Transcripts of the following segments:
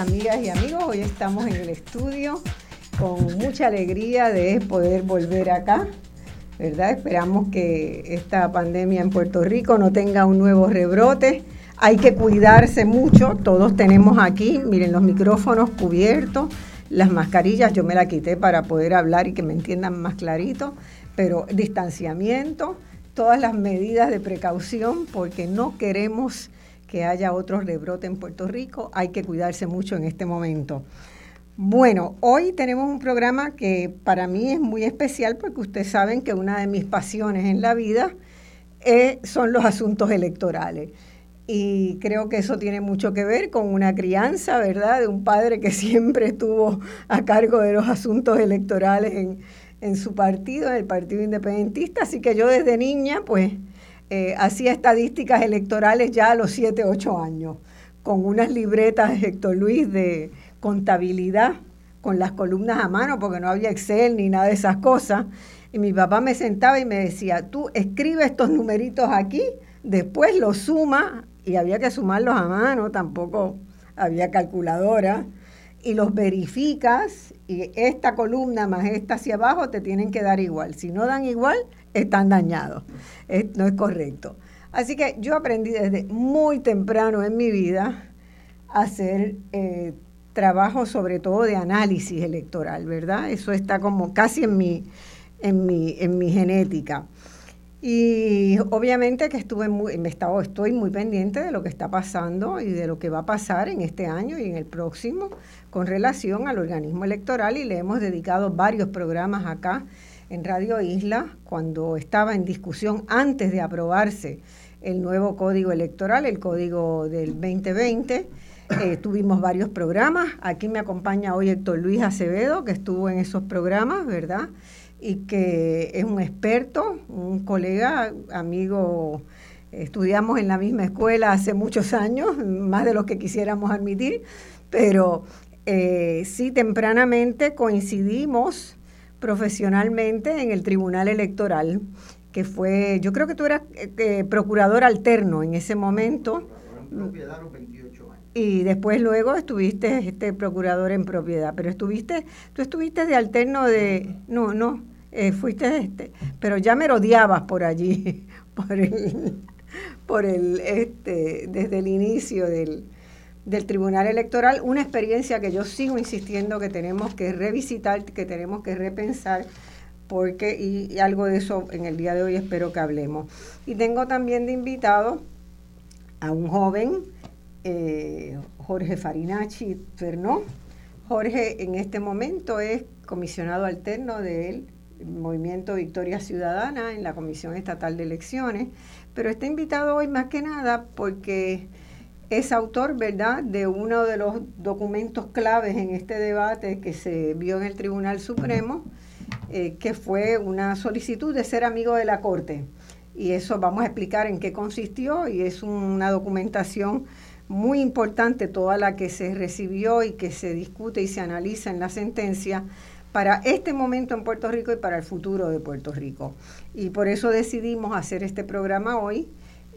Amigas y amigos. Hoy estamos en el estudio con mucha alegría de poder volver acá. ¿Verdad? Esperamos que esta pandemia en Puerto Rico no tenga un nuevo rebrote. Hay que cuidarse mucho. Todos tenemos aquí, miren, los micrófonos cubiertos, las mascarillas. Yo me la quité para poder hablar y que me entiendan más clarito. Pero distanciamiento, todas las medidas de precaución, porque no queremos que haya otro rebrote en Puerto Rico. Hay que cuidarse mucho en este momento. Bueno, hoy tenemos un programa que para mí es muy especial porque ustedes saben que una de mis pasiones en la vida eh, son los asuntos electorales. Y creo que eso tiene mucho que ver con una crianza, ¿verdad? De un padre que siempre estuvo a cargo de los asuntos electorales en, en su partido, en el Partido Independentista. Así que yo desde niña, pues, eh, hacía estadísticas electorales ya a los 7, 8 años, con unas libretas, Héctor Luis, de contabilidad, con las columnas a mano, porque no había Excel ni nada de esas cosas. Y mi papá me sentaba y me decía, tú escribe estos numeritos aquí, después los suma, y había que sumarlos a mano, tampoco había calculadora, y los verificas, y esta columna más esta hacia abajo te tienen que dar igual. Si no dan igual, están dañados. no es correcto. Así que yo aprendí desde muy temprano en mi vida a hacer eh, trabajo sobre todo de análisis electoral, ¿verdad? Eso está como casi en mi, en mi, en mi genética. Y obviamente que estuve muy, me estoy muy pendiente de lo que está pasando y de lo que va a pasar en este año y en el próximo con relación al organismo electoral y le hemos dedicado varios programas acá en Radio Isla cuando estaba en discusión antes de aprobarse el nuevo código electoral, el código del 2020. Eh, tuvimos varios programas. Aquí me acompaña hoy Héctor Luis Acevedo, que estuvo en esos programas, ¿verdad? Y que es un experto, un colega, amigo. Estudiamos en la misma escuela hace muchos años, más de lo que quisiéramos admitir, pero eh, sí tempranamente coincidimos profesionalmente en el Tribunal Electoral, que fue, yo creo que tú eras eh, eh, procurador alterno en ese momento. Y después luego estuviste este procurador en propiedad, pero estuviste, tú estuviste de alterno de, no, no, eh, fuiste este, pero ya me rodeabas por allí, por el, por el, este, desde el inicio del, del Tribunal Electoral, una experiencia que yo sigo insistiendo que tenemos que revisitar, que tenemos que repensar, porque, y, algo de eso en el día de hoy espero que hablemos. Y tengo también de invitado a un joven, eh, Jorge Farinacci Fernó. Jorge en este momento es comisionado alterno del Movimiento Victoria Ciudadana en la Comisión Estatal de Elecciones, pero está invitado hoy más que nada porque es autor, ¿verdad?, de uno de los documentos claves en este debate que se vio en el Tribunal Supremo, eh, que fue una solicitud de ser amigo de la Corte. Y eso vamos a explicar en qué consistió y es una documentación muy importante toda la que se recibió y que se discute y se analiza en la sentencia para este momento en Puerto Rico y para el futuro de Puerto Rico. Y por eso decidimos hacer este programa hoy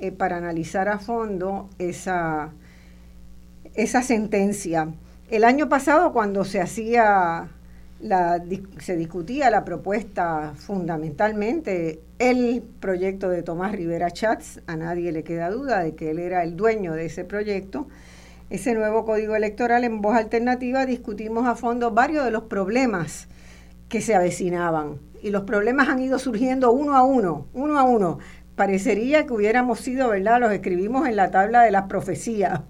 eh, para analizar a fondo esa, esa sentencia. El año pasado, cuando se hacía la, se discutía la propuesta fundamentalmente, el proyecto de Tomás Rivera Chats, a nadie le queda duda de que él era el dueño de ese proyecto, ese nuevo código electoral en voz alternativa discutimos a fondo varios de los problemas que se avecinaban. Y los problemas han ido surgiendo uno a uno, uno a uno parecería que hubiéramos sido, ¿verdad? Los escribimos en la tabla de las profecías.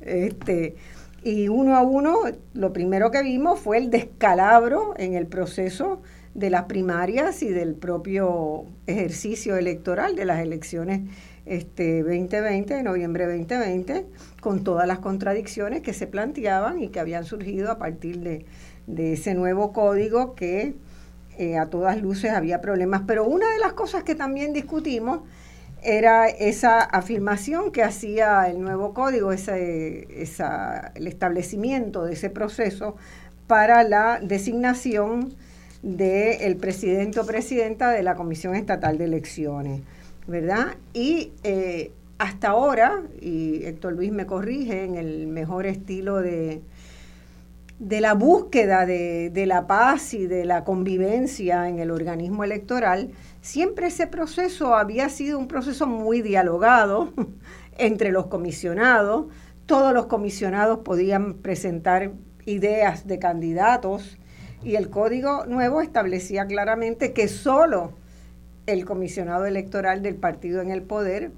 Este, y uno a uno, lo primero que vimos fue el descalabro en el proceso de las primarias y del propio ejercicio electoral de las elecciones este 2020, noviembre 2020, con todas las contradicciones que se planteaban y que habían surgido a partir de, ese nuevo código que eh, a todas luces había problemas. Pero una de las cosas que también discutimos era esa afirmación que hacía el nuevo código, ese, el establecimiento de ese proceso para la designación del presidente o presidenta de la Comisión Estatal de Elecciones, ¿verdad? Y eh, hasta ahora, y Héctor Luis me corrige en el mejor estilo de, de la búsqueda de, de, la paz y de la convivencia en el organismo electoral, siempre ese proceso había sido un proceso muy dialogado entre los comisionados. Todos los comisionados podían presentar ideas de candidatos y el código nuevo establecía claramente que solo el comisionado electoral del partido en el poder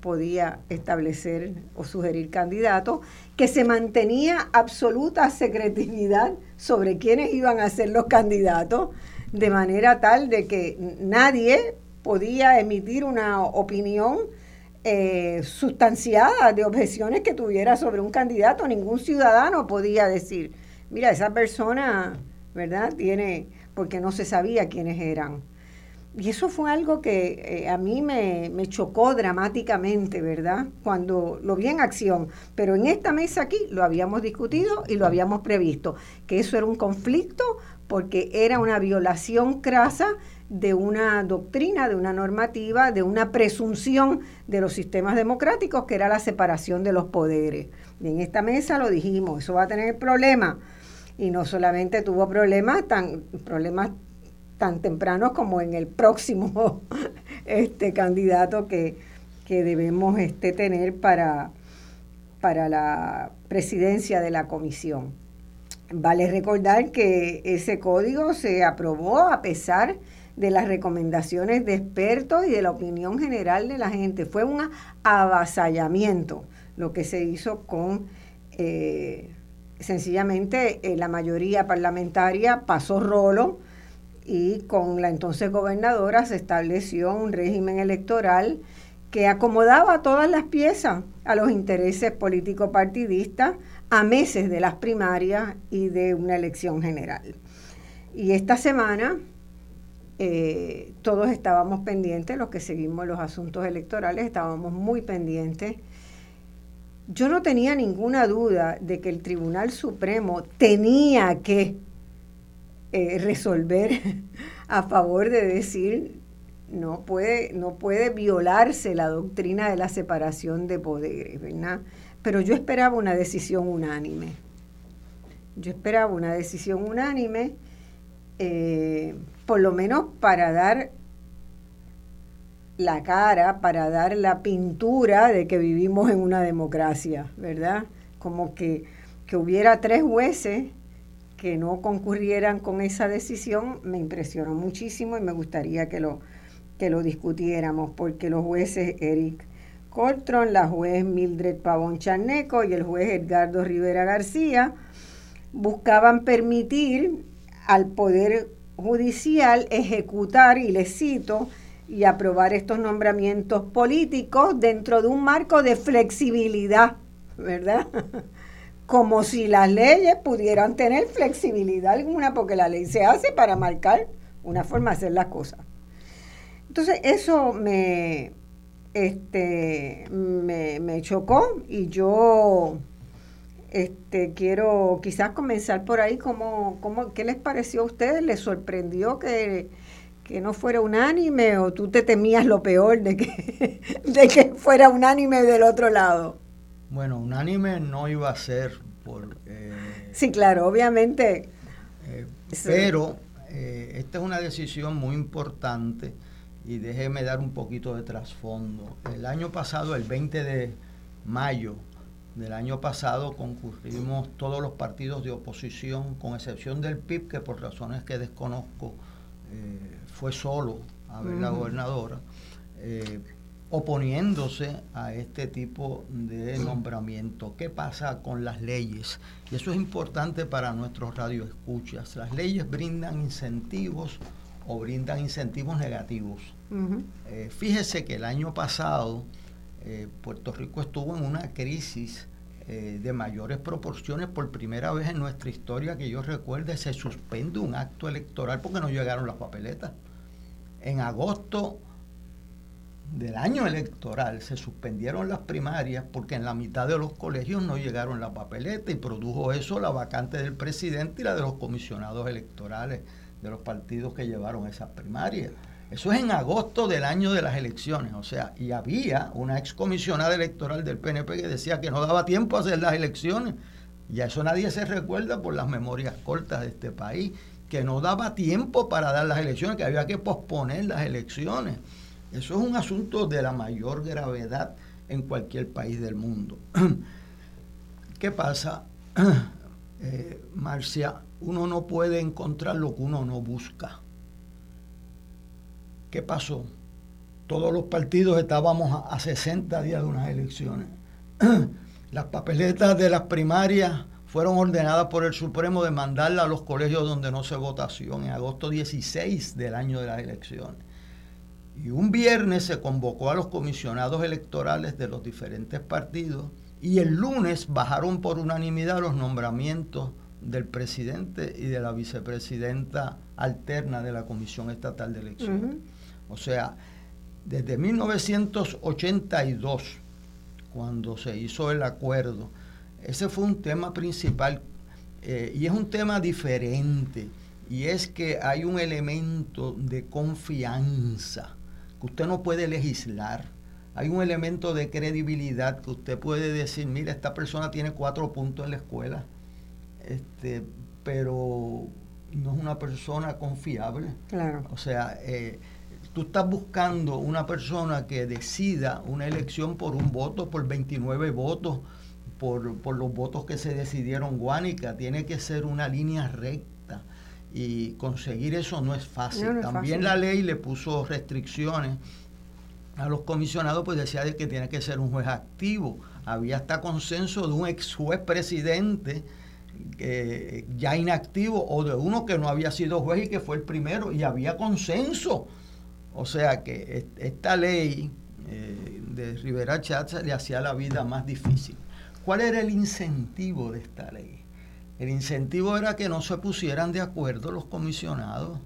podía establecer o sugerir candidatos, que se mantenía absoluta secretividad sobre quiénes iban a ser los candidatos, de manera tal de que nadie podía emitir una opinión eh, sustanciada de objeciones que tuviera sobre un candidato. Ningún ciudadano podía decir, mira, esa persona, ¿verdad? Tiene, porque no se sabía quiénes eran. Y eso fue algo que eh, a mí me, me, chocó dramáticamente, ¿verdad? Cuando lo vi en acción. Pero en esta mesa aquí lo habíamos discutido y lo habíamos previsto, que eso era un conflicto porque era una violación crasa de una doctrina, de una normativa, de una presunción de los sistemas democráticos, que era la separación de los poderes. Y en esta mesa lo dijimos, eso va a tener problemas. Y no solamente tuvo problemas tan, problemas tan tempranos como en el próximo este candidato que, que debemos este, tener para, para la presidencia de la comisión. Vale recordar que ese código se aprobó a pesar de las recomendaciones de expertos y de la opinión general de la gente. Fue un avasallamiento lo que se hizo con, eh, sencillamente, eh, la mayoría parlamentaria pasó rolo y con la entonces gobernadora se estableció un régimen electoral que acomodaba todas las piezas a los intereses político-partidistas a meses de las primarias y de una elección general. Y esta semana eh, todos estábamos pendientes, los que seguimos los asuntos electorales, estábamos muy pendientes. Yo no tenía ninguna duda de que el Tribunal Supremo tenía que eh, resolver a favor de decir no puede, no puede violarse la doctrina de la separación de poderes, ¿verdad? pero yo esperaba una decisión unánime. Yo esperaba una decisión unánime, eh, por lo menos para dar la cara, para dar la pintura de que vivimos en una democracia, ¿verdad? Como que, que hubiera tres jueces que no concurrieran con esa decisión, me impresionó muchísimo y me gustaría que lo, que lo discutiéramos, porque los jueces, Eric, Coltron, la juez Mildred Pavón Charneco y el juez Edgardo Rivera García buscaban permitir al Poder Judicial ejecutar, y les cito, y aprobar estos nombramientos políticos dentro de un marco de flexibilidad, ¿verdad? Como si las leyes pudieran tener flexibilidad alguna, porque la ley se hace para marcar una forma de hacer las cosas. Entonces, eso me, este, me, chocó y yo este, quiero quizás comenzar por ahí. ¿Cómo, cómo, ¿Qué les pareció a ustedes? ¿Les sorprendió que, no fuera unánime o tú te temías lo peor de que, de que fuera unánime del otro lado? Bueno, unánime no iba a ser por... Eh, sí, claro, obviamente. Eh, pero eh, esta es una decisión muy importante y déjeme dar un poquito de trasfondo. El año pasado, el 20 de mayo del año pasado, concurrimos todos los partidos de oposición, con excepción del PIB, que por razones que desconozco eh, fue solo a ver la gobernadora, eh, oponiéndose a este tipo de nombramiento. ¿Qué pasa con las leyes? Y eso es importante para nuestros radioescuchas. Las leyes brindan incentivos o brindan incentivos negativos. Eh, fíjese que el año pasado eh, Puerto Rico estuvo en una crisis eh, de mayores proporciones. Por primera vez en nuestra historia que yo recuerde, se suspende un acto electoral porque no llegaron las papeletas. En agosto del año electoral se suspendieron las primarias porque en la mitad de los colegios no llegaron la papeleta y produjo eso la vacante del presidente y la de los comisionados electorales de los partidos que llevaron esas primarias. Eso es en agosto del año de las elecciones, o sea, y había una excomisionada electoral del PNP que decía que no daba tiempo a hacer las elecciones. Y a eso nadie se recuerda por las memorias cortas de este país, que no daba tiempo para dar las elecciones, que había que posponer las elecciones. Eso es un asunto de la mayor gravedad en cualquier país del mundo. ¿Qué pasa, eh, Marcia? Uno no puede encontrar lo que uno no busca. ¿Qué pasó? Todos los partidos estábamos a, 60 días de unas elecciones. Las papeletas de las primarias fueron ordenadas por el Supremo de mandarlas a los colegios donde no se votación en agosto 16 del año de las elecciones. Y un viernes se convocó a los comisionados electorales de los diferentes partidos y el lunes bajaron por unanimidad los nombramientos del presidente y de la vicepresidenta alterna de la Comisión Estatal de Elecciones. O sea, desde 1982, cuando se hizo el acuerdo, ese fue un tema principal eh, y es un tema diferente y es que hay un elemento de confianza que usted no puede legislar. Hay un elemento de credibilidad que usted puede decir, mira, esta persona tiene cuatro puntos en la escuela, este, pero no es una persona confiable. Claro. O sea, eh, tú estás buscando una persona que decida una elección por un voto, por 29 votos, por, los votos que se decidieron Guánica, tiene que ser una línea recta y conseguir eso no es fácil. También la ley le puso restricciones a los comisionados, pues decía de que tiene que ser un juez activo. Había hasta consenso de un ex juez presidente ya inactivo o de uno que no había sido juez y que fue el primero y había consenso o sea que esta ley eh, de Rivera Chatz le hacía la vida más difícil. ¿Cuál era el incentivo de esta ley? El incentivo era que no se pusieran de acuerdo los comisionados,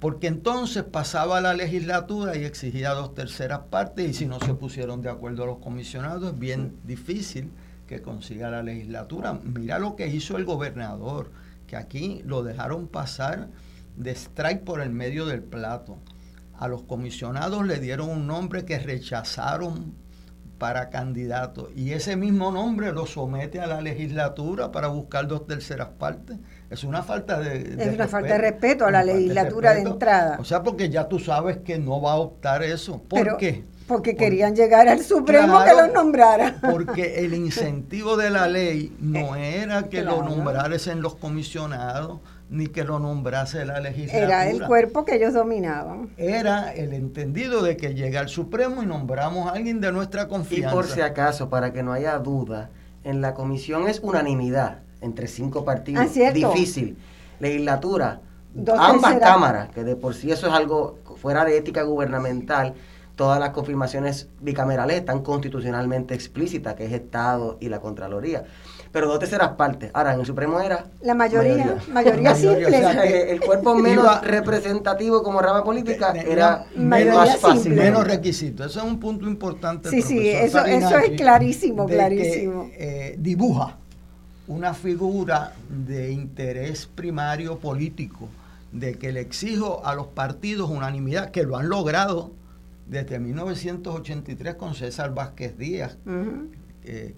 porque entonces pasaba la legislatura y exigía dos terceras partes y si no se pusieron de acuerdo los comisionados es bien difícil que consiga la legislatura. Mira lo que hizo el gobernador, que aquí lo dejaron pasar de strike por el medio del plato a los comisionados le dieron un nombre que rechazaron para candidato y ese mismo nombre lo somete a la legislatura para buscar dos terceras partes. Es una falta de, es una falta de respeto a la legislatura de, entrada. O sea, porque ya tú sabes que no va a optar eso. ¿Por qué? Porque querían llegar al Supremo que los nombrara. Porque el incentivo de la ley no era que lo nombraresen los comisionados, ni que lo nombrase la legislatura. Era el cuerpo que ellos dominaban. Era el entendido de que llega el Supremo y nombramos a alguien de nuestra confianza. Y por si acaso, para que no haya duda, en la comisión es unanimidad entre cinco partidos. Ah, Difícil. Legislatura, ambas cámaras, que de por sí eso es algo fuera de ética gubernamental, todas las confirmaciones bicamerales están constitucionalmente explícitas, que es Estado y la Contraloría pero dos terceras partes. Ahora, en el Supremo era... La mayoría, mayoría, simple. el cuerpo menos representativo como rama política era más fácil. Menos requisitos. Eso es un punto importante. Sí, sí, eso, eso es clarísimo, clarísimo. Eh, dibuja una figura de interés primario político, de que le exijo a los partidos unanimidad, que lo han logrado desde 1983 con César Vázquez Díaz,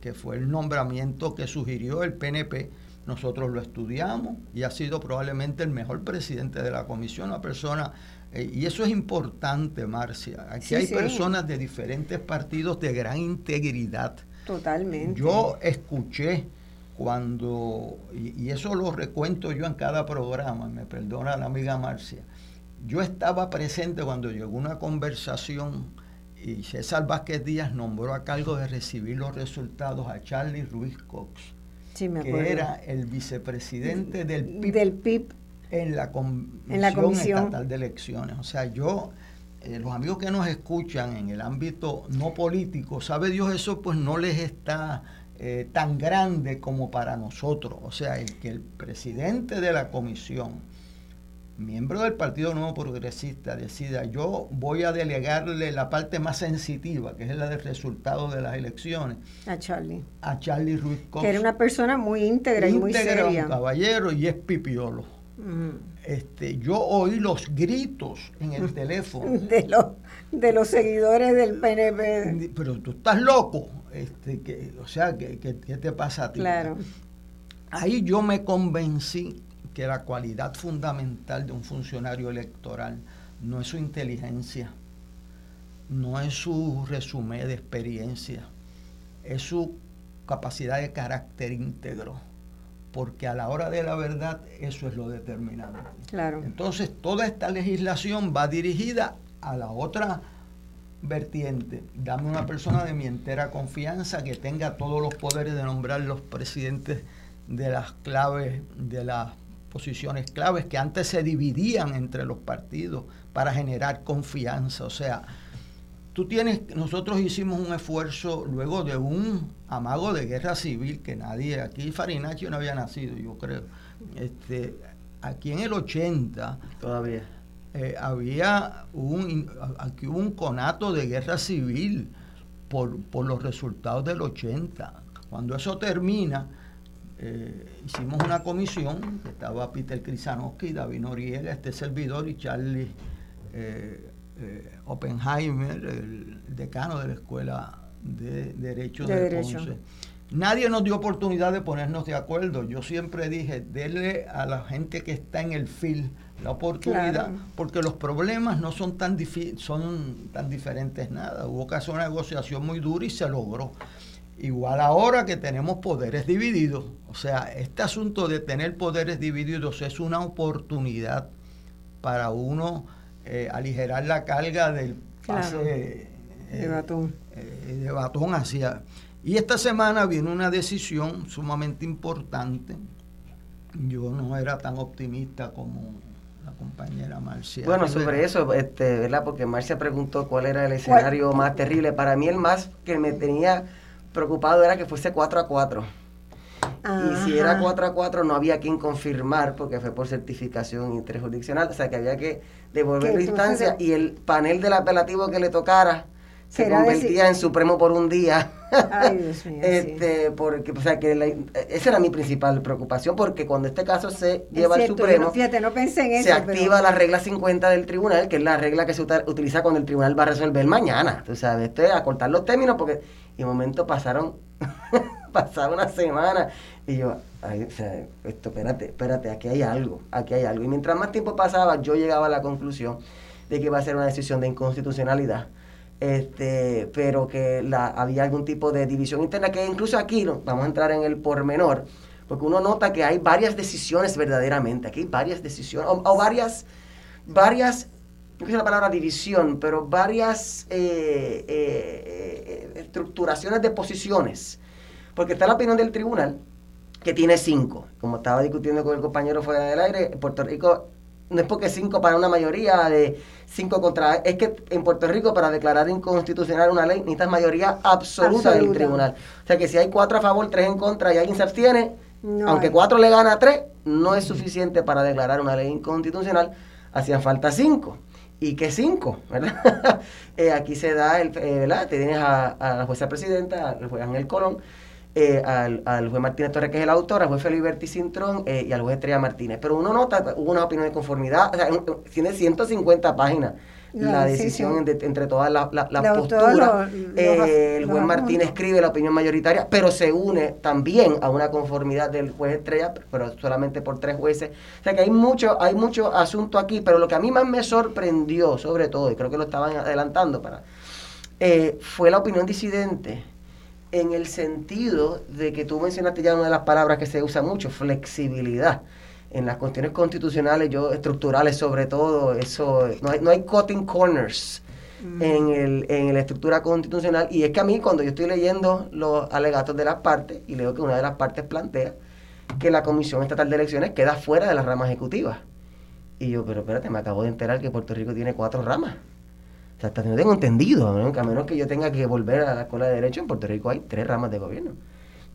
que fue el nombramiento que sugirió el PNP. Nosotros lo estudiamos y ha sido probablemente el mejor presidente de la comisión, una persona, eh, y eso es importante, Marcia. Aquí hay personas de diferentes partidos de gran integridad. Totalmente. Yo escuché cuando, y, y eso lo recuento yo en cada programa, me perdona la amiga Marcia, yo estaba presente cuando llegó una conversación y César Vázquez Díaz nombró a cargo de recibir los resultados a Charlie Ruiz Cox, que era el vicepresidente del PIB, en, la comisión Estatal de Elecciones. O sea, yo eh, los amigos que nos escuchan en el ámbito no político, sabe Dios eso pues no les está eh, tan grande como para nosotros. O sea, el que el presidente de la comisión, miembro del Partido Nuevo Progresista, decida, yo voy a delegarle la parte más sensitiva, que es la del resultado de las elecciones. A Charlie. A Charlie Ruiz Cox. Que era una persona muy íntegra, y muy seria. un caballero y es pipiolo. Este, yo oí los gritos en el teléfono. De los, de los seguidores del PNP. Pero tú estás loco. Este, que, o sea, ¿qué, te pasa a ti? Claro. Ahí yo me convencí que la cualidad fundamental de un funcionario electoral no es su inteligencia, no es su resumen de experiencia, es su capacidad de carácter íntegro, porque a la hora de la verdad eso es lo determinante. Claro. Entonces, toda esta legislación va dirigida a la otra vertiente. Dame una persona de mi entera confianza que tenga todos los poderes de nombrar los presidentes de las claves, de las posiciones claves que antes se dividían entre los partidos para generar confianza. O sea, tú tienes, nosotros hicimos un esfuerzo luego de un amago de guerra civil que nadie, aquí Farinacci no había nacido, yo creo. Este, aquí en el 80 todavía eh, había un, aquí hubo un conato de guerra civil por, por los resultados del 80. Cuando eso termina, eh, hicimos una comisión, que estaba Peter Krisanowski, David Noriega, este servidor y Charlie eh, Oppenheimer, el decano de la Escuela de Derecho de, Ponce. Nadie nos dio oportunidad de ponernos de acuerdo. Yo siempre dije, denle a la gente que está en el fil la oportunidad, porque los problemas no son tan, son tan diferentes nada. Hubo que hacer una negociación muy dura y se logró. Igual ahora que tenemos poderes divididos, o sea, este asunto de tener poderes divididos es una oportunidad para uno eh, aligerar la carga del pase de eh, batón. Eh, de batón hacia... Y esta semana viene una decisión sumamente importante. Yo no era tan optimista como compañera Marcia. Bueno, sobre eso, este, ¿verdad? Porque Marcia preguntó cuál era el escenario más terrible. Para mí el más que me tenía preocupado era que fuese 4 a 4. Y si era 4 a 4 no había quien confirmar porque fue por certificación interjurisdiccional, o sea que había que devolver la instancia y el panel del apelativo que le tocara se convertía en supremo por un día. Ay, Dios mío, este, porque, o sea, que esa era mi principal preocupación, porque cuando este caso se lleva al Supremo, fíjate, no pensé en se activa la regla 50 del tribunal, que es la regla que se utiliza cuando el tribunal va a resolver mañana. Tú sabes, esto es acortar los términos, porque y un momento pasaron, pasaron una semana, y yo, ay, o sea, esto, espérate, espérate, aquí hay algo, aquí hay algo. Y mientras más tiempo pasaba, yo llegaba a la conclusión de que iba a ser una decisión de inconstitucionalidad. Este, pero que la, había algún tipo de división interna, que incluso aquí, vamos a entrar en el pormenor, porque uno nota que hay varias decisiones verdaderamente, aquí hay varias decisiones, o, varias, varias, no sé la palabra división, pero varias eh, eh, eh, estructuraciones de posiciones, porque está la opinión del tribunal, que tiene cinco, como estaba discutiendo con el compañero fuera del aire, Puerto Rico no es porque cinco para una mayoría de cinco contra... Es que en Puerto Rico para declarar inconstitucional una ley necesitas mayoría absoluta, del tribunal. O sea que si hay cuatro a favor, tres en contra y alguien se abstiene, aunque cuatro le gana a tres, no es suficiente para declarar una ley inconstitucional. Hacían falta cinco. ¿Y qué cinco? ¿verdad? Eh, aquí se da, el, eh, ¿verdad? Te tienes a, la jueza presidenta, al juez Ángel Colón, eh, al, al, juez Martínez Torres, que es el autor, al juez Feliberti Cintrón y al juez Estrella Martínez. Pero uno nota, hubo una opinión de conformidad, o sea, tiene 150 páginas la, decisión entre todas las posturas. Eh, el juez Martínez escribe la opinión mayoritaria, pero se une también a una conformidad del juez Estrella, pero solamente por tres jueces. O sea que hay mucho, hay mucho asunto aquí, pero lo que a mí más me sorprendió, sobre todo, y creo que lo estaban adelantando para, fue la opinión disidente en el sentido de que tú mencionaste ya una de las palabras que se usa mucho, flexibilidad. En las cuestiones constitucionales, yo estructurales sobre todo, eso no hay, no hay cutting corners mm. en, el, en la estructura constitucional. Y es que a mí, cuando yo estoy leyendo los alegatos de las partes, y leo que una de las partes plantea que la Comisión Estatal de Elecciones queda fuera de la rama ejecutiva. Y yo, pero espérate, me acabo de enterar que Puerto Rico tiene cuatro ramas. O sea, hasta no tengo entendido, a menos que yo tenga que volver a la escuela de Derecho, en Puerto Rico hay tres ramas de gobierno.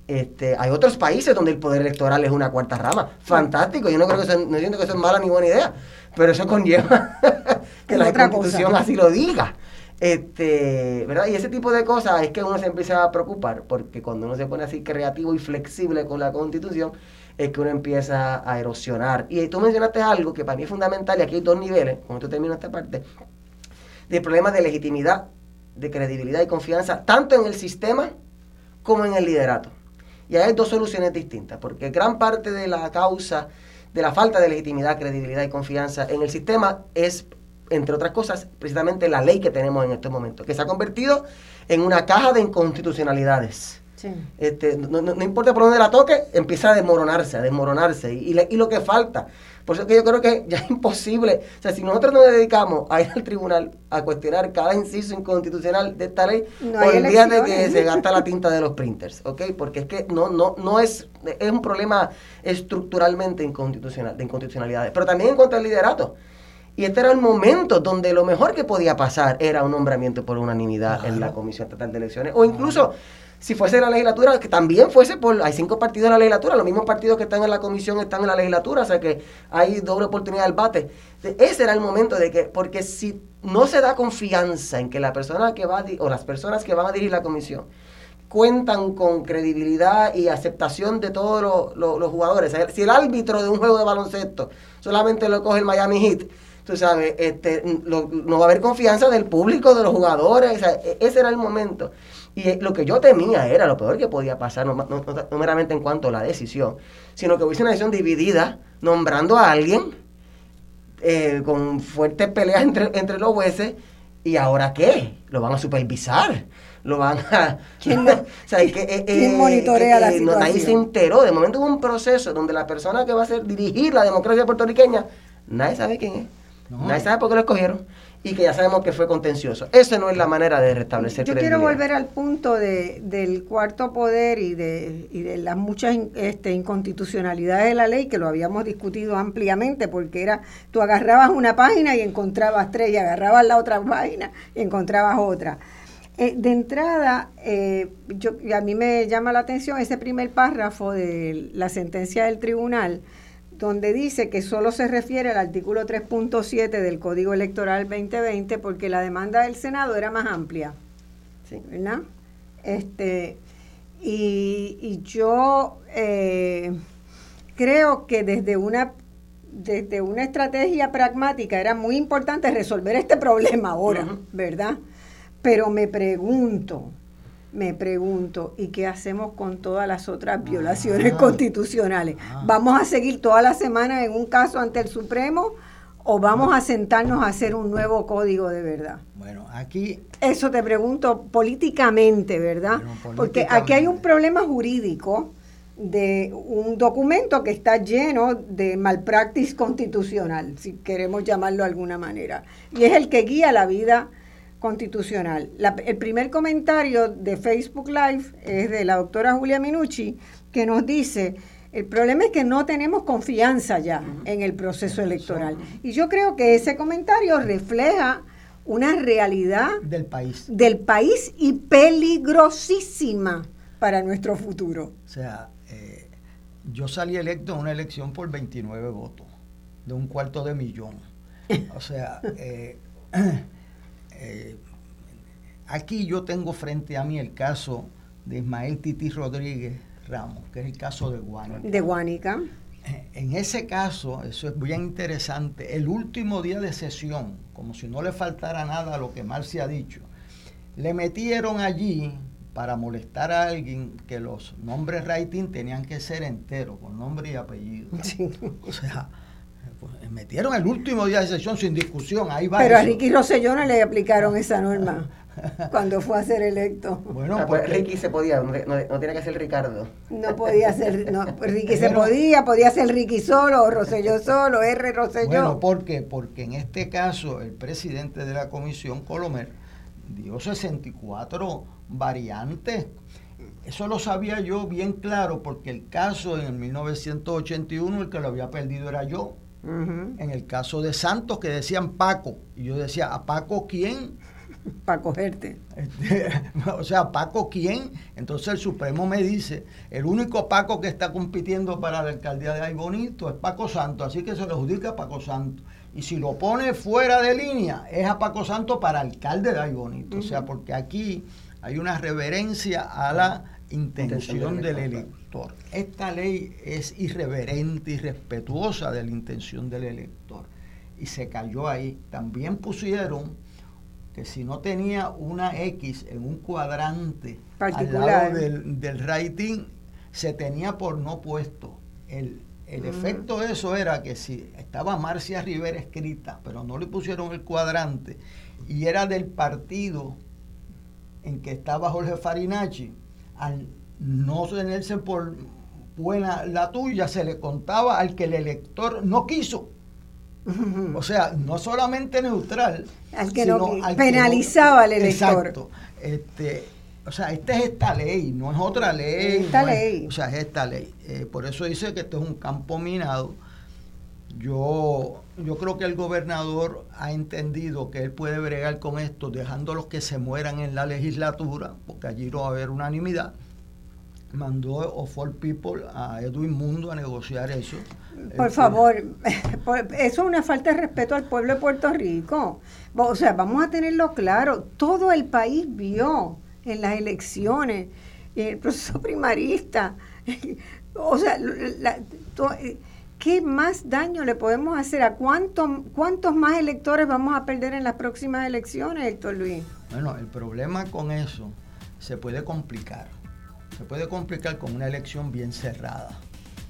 Este, hay otros países donde el poder electoral es una cuarta rama. Fantástico, yo no creo que eso, no siento que eso es mala ni buena idea, pero eso conlleva que la constitución así lo diga. Este, ¿verdad? Y ese tipo de cosas es que uno se empieza a preocupar, porque cuando uno se pone así creativo y flexible con la constitución, es que uno empieza a erosionar. Y tú mencionaste algo que para mí es fundamental, y aquí hay dos niveles, con esto termino esta parte, del problema de legitimidad, de credibilidad y confianza, tanto en el sistema como en el liderato. Y hay dos soluciones distintas, porque gran parte de la causa de la falta de legitimidad, credibilidad y confianza en el sistema es, entre otras cosas, precisamente la ley que tenemos en estos momentos, que se ha convertido en una caja de inconstitucionalidades. Este, no, importa por dónde la toque, empieza a desmoronarse, a desmoronarse. Y, y, lo que falta. Por eso que yo creo que ya es imposible. O sea, si nosotros nos dedicamos a ir al tribunal a cuestionar cada inciso inconstitucional de esta ley, no olvídate que se gasta la tinta de los printers, ¿ok? Porque es que no, no, no es, es un problema estructuralmente inconstitucional, de inconstitucionalidades. Pero también en cuanto al liderato. Y este era el momento donde lo mejor que podía pasar era un nombramiento por unanimidad en la Comisión Estatal de Elecciones. O incluso si fuese la legislatura, que también fuese por, hay cinco partidos en la legislatura, los mismos partidos que están en la comisión están en la legislatura, o sea que hay doble oportunidad del bate. Ese era el momento de que, porque si no se da confianza en que la persona que va, o las personas que van a dirigir la comisión, cuentan con credibilidad y aceptación de todos los, jugadores. Si el árbitro de un juego de baloncesto solamente lo coge el Miami Heat, tú sabes, este, no va a haber confianza del público, de los jugadores. E, ese era el momento. Y eh, lo que yo temía era lo peor que podía pasar, no, meramente en cuanto a la decisión, sino que hubiese una decisión dividida, nombrando a alguien eh, con fuertes peleas entre, entre los jueces, y ahora qué? Lo van a supervisar lo van a... ¿Quién, eh, monitorea la situación? nadie se enteró. De momento hubo un proceso donde la persona que va a ser dirigir la democracia puertorriqueña, nadie sabe quién es. Nadie sabe por qué lo escogieron y que ya sabemos que fue contencioso. Esa no es la manera de restablecer Yo quiero volver al punto de, del cuarto poder y de, y de las muchas este, inconstitucionalidades de la ley, que lo habíamos discutido ampliamente, porque era, tú agarrabas una página y encontrabas tres, y agarrabas la otra página y encontrabas otra. Eh, de entrada, eh, yo, a mí me llama la atención ese primer párrafo de la sentencia del tribunal, donde dice que solo se refiere al artículo 3.7 del Código Electoral 2020 porque la demanda del Senado era más amplia. Sí. ¿Verdad? Este, y, yo eh, creo que desde una, desde una estrategia pragmática era muy importante resolver este problema ahora, ¿verdad? Pero me pregunto, me pregunto, ¿y qué hacemos con todas las otras ah. violaciones constitucionales? Ah. ¿Vamos a seguir toda la semana en un caso ante el Supremo o vamos a sentarnos a hacer un nuevo código de verdad? Bueno, aquí... Eso te pregunto políticamente, ¿verdad? Porque aquí hay un problema jurídico de un documento que está lleno de malpractice constitucional, si queremos llamarlo de alguna manera, y es el que guía la vida constitucional. el primer comentario de Facebook Live es de la doctora Julia Minucci, que nos dice, el problema es que no tenemos confianza ya en el proceso electoral. Y yo creo que ese comentario refleja una realidad del país. Del país y peligrosísima para nuestro futuro. O sea, eh, yo salí electo en una elección por 29 votos, de un cuarto de millón. O sea, eh, Eh, aquí yo tengo frente a mí el caso de Ismael Titi Rodríguez Ramos, que es el caso de Guánica. De Guánica. Eh, en ese caso, eso es bien interesante, el último día de sesión, como si no le faltara nada a lo que mal se ha dicho, le metieron allí para molestar a alguien que los nombres writing tenían que ser enteros, con nombre y apellido. O sea, metieron el último día de sesión sin discusión. Ahí va Pero a Ricky Rosselló no le aplicaron esa norma cuando fue a ser electo. Bueno, pues Ricky se podía, no, tiene que ser Ricardo. No podía ser, no, Ricky se podía, podía ser Ricky solo, o Rosselló solo, R. Rosselló. Bueno, ¿por qué? Porque en este caso el presidente de la comisión, Colomer, dio 64 variantes eso lo sabía yo bien claro porque el caso en el 1981 el que lo había perdido era yo. En el caso de Santos, que decían Paco, y yo decía, ¿a Paco quién? para cogerte. Este, o sea, Paco quién? Entonces el Supremo me dice, el único Paco que está compitiendo para la alcaldía de Ay Bonito es Paco Santo, así que se le adjudica a Paco Santo. Y si lo pone fuera de línea, es a Paco Santo para alcalde de Ay Bonito. O sea, porque aquí hay una reverencia a la intención del elector. Esta ley es irreverente y respetuosa de la intención del elector. Y se cayó ahí. También pusieron que si no tenía una X en un cuadrante al lado del, del rating, se tenía por no puesto. El, el efecto de eso era que si estaba Marcia Rivera escrita, pero no le pusieron el cuadrante, y era del partido en que estaba Jorge Farinacci, al no tenerse por buena la tuya, se le contaba al que el elector no quiso. O sea, no solamente neutral, al que no, penalizaba al elector. Exacto. Este, o sea, esta es esta ley, no es otra ley. Esta ley. o sea, es esta ley. Eh, por eso dice que esto es un campo minado. Yo, yo creo que el gobernador ha entendido que él puede bregar con esto, dejándolos que se mueran en la legislatura, porque allí no va a haber unanimidad mandó o for People a Edwin Mundo a negociar eso. Por este, favor, eso es una falta de respeto al pueblo de Puerto Rico. O sea, vamos a tenerlo claro, todo el país vio en las elecciones, en el proceso primarista, o sea, ¿qué más daño le podemos hacer? ¿A cuánto, cuántos más electores vamos a perder en las próximas elecciones, Héctor Luis? Bueno, el problema con eso se puede complicar se puede complicar con una elección bien cerrada.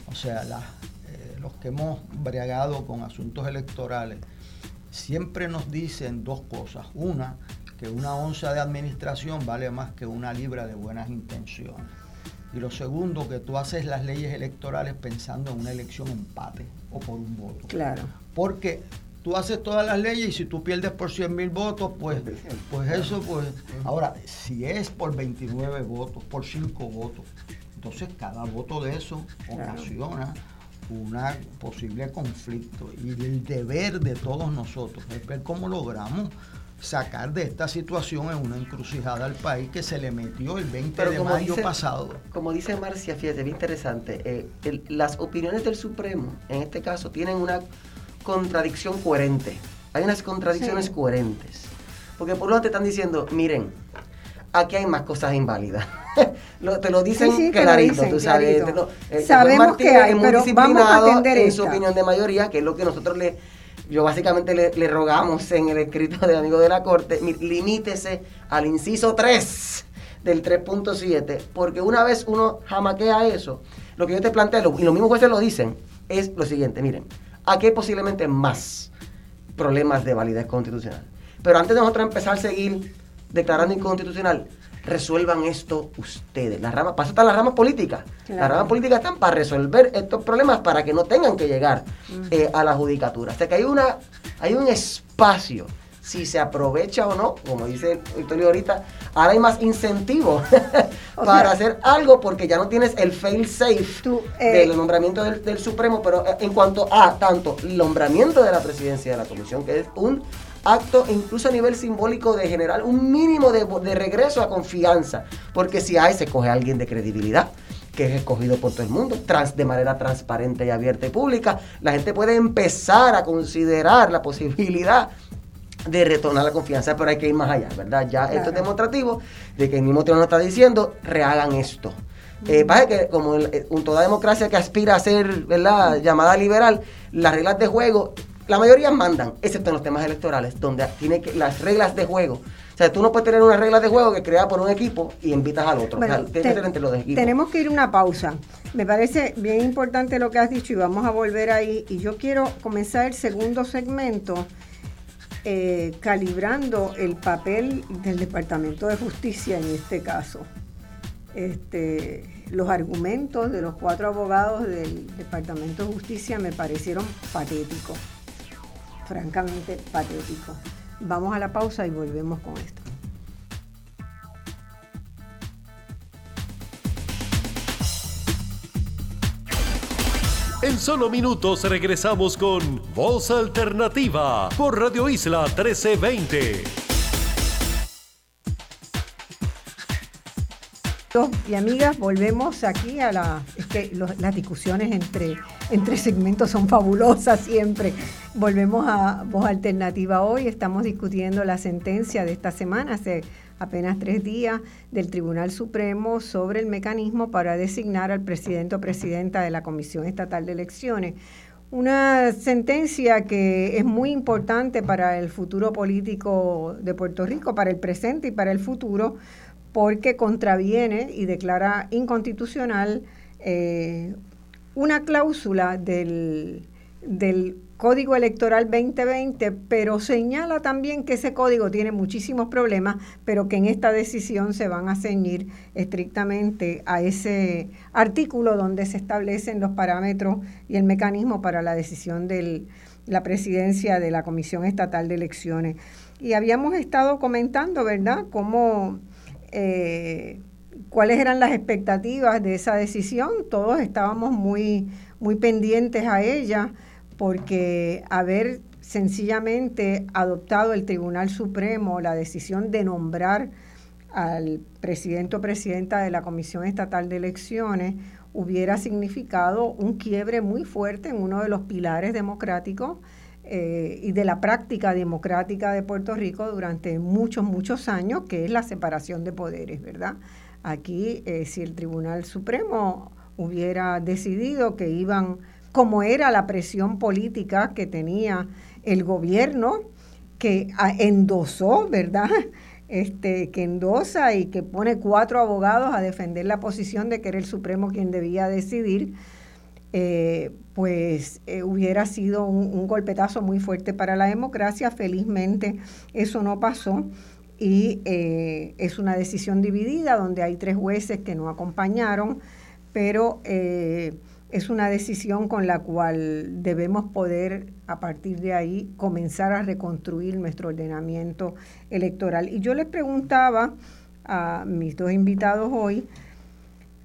O sea, eh, los que hemos bregado con asuntos electorales siempre nos dicen dos cosas. Una, que una onza de administración vale más que una libra de buenas intenciones. Y lo segundo, que tú haces las leyes electorales pensando en una elección empate o por un voto. Claro. Porque tú haces todas las leyes y si tú pierdes por 100 mil votos, pues, pues eso, pues... Ahora, si es por 29 votos, por 5 votos, entonces cada voto de eso ocasiona un posible conflicto. Y el deber de todos nosotros es ver cómo logramos sacar de esta situación en una encrucijada al país que se le metió el 20 de mayo pasado. Como dice Marcia, fíjate, bien interesante, eh, las opiniones del Supremo, en este caso, tienen una contradicción coherente. Hay unas contradicciones coherentes. Porque por lo tanto te están diciendo, miren, aquí hay más cosas inválidas. te lo dicen clarito, tú sabes. Eh, Sabemos que hay, pero vamos a atender en su opinión de mayoría, que es lo que nosotros le, yo básicamente le, rogamos en el escrito de amigo de la corte, limítese al inciso 3 del 3.7, porque una vez uno jamaquea eso, lo que yo te planteo, y los mismos jueces lo dicen, es lo siguiente, miren, aquí hay posiblemente más problemas de validez constitucional. Pero antes de nosotros empezar a seguir declarando inconstitucional, resuelvan esto ustedes. La rama, pasa hasta las ramas políticas. Las ramas políticas están para resolver estos problemas para que no tengan que llegar eh, a la judicatura. O sea que hay, una, hay un espacio si se aprovecha o no, como dice Victorio ahorita, ahora hay más para hacer algo porque ya no tienes el fail safe eh, del nombramiento del, Supremo, pero eh, en cuanto a tanto el nombramiento de la presidencia de la comisión, que es un acto incluso a nivel simbólico de generar un mínimo de, de regreso a confianza, porque si hay, se coge a alguien de credibilidad que es escogido por todo el mundo, trans, de manera transparente y abierta y pública, la gente puede empezar a considerar la posibilidad de retornar la confianza, pero hay que ir más allá, ¿verdad? Ya esto es demostrativo de que el mismo tribunal está diciendo, rehagan esto. Eh, pasa que como eh, toda democracia que aspira a ser, ¿verdad?, llamada liberal, las reglas de juego, la mayoría mandan, excepto en los temas electorales, donde tiene que, las reglas de juego. O sea, tú no puedes tener una regla de juego que crea por un equipo y invitas al otro. entre los equipos. Tenemos que ir a una pausa. Me parece bien importante lo que has dicho y vamos a volver ahí. Y yo quiero comenzar el segundo segmento eh, calibrando el papel del Departamento de Justicia en este caso. Este, los argumentos de los cuatro abogados del Departamento de Justicia me parecieron patéticos, francamente patéticos. Vamos a la pausa y volvemos con esto. En solo minutos regresamos con Voz Alternativa por Radio Isla 1320. Y amigas, volvemos aquí a la. Es que las discusiones entre, entre segmentos son fabulosas siempre. Volvemos a Voz Alternativa hoy. Estamos discutiendo la sentencia de esta semana apenas tres días, del Tribunal Supremo sobre el mecanismo para designar al presidente o presidenta de la Comisión Estatal de Elecciones. Una sentencia que es muy importante para el futuro político de Puerto Rico, para el presente y para el futuro porque contraviene y declara inconstitucional eh, una cláusula del, del Código Electoral 2020, pero señala también que ese código tiene muchísimos problemas, pero que en esta decisión se van a ceñir estrictamente a ese artículo donde se establecen los parámetros y el mecanismo para la decisión de la presidencia de la Comisión Estatal de Elecciones. Y habíamos estado comentando, ¿verdad?, cómo eh, cuáles eran las expectativas de esa decisión. Todos estábamos muy, muy pendientes a ella porque haber sencillamente adoptado el Tribunal Supremo la decisión de nombrar al presidente o presidenta de la Comisión Estatal de Elecciones hubiera significado un quiebre muy fuerte en uno de los pilares democráticos eh, y de la práctica democrática de Puerto Rico durante muchos, muchos años, que es la separación de poderes, ¿verdad? Aquí, eh, si el Tribunal Supremo hubiera decidido que iban, como era la presión política que tenía el gobierno, que endosó, ¿verdad? Este, que endosa y que pone cuatro abogados a defender la posición de que era el Supremo quien debía decidir, eh, pues eh, hubiera sido un, golpetazo muy fuerte para la democracia. Felizmente eso no pasó y eh, es una decisión dividida donde hay tres jueces que no acompañaron, pero es una decisión con la cual debemos poder a partir de ahí comenzar a reconstruir nuestro ordenamiento electoral. Y yo les preguntaba a mis dos invitados hoy,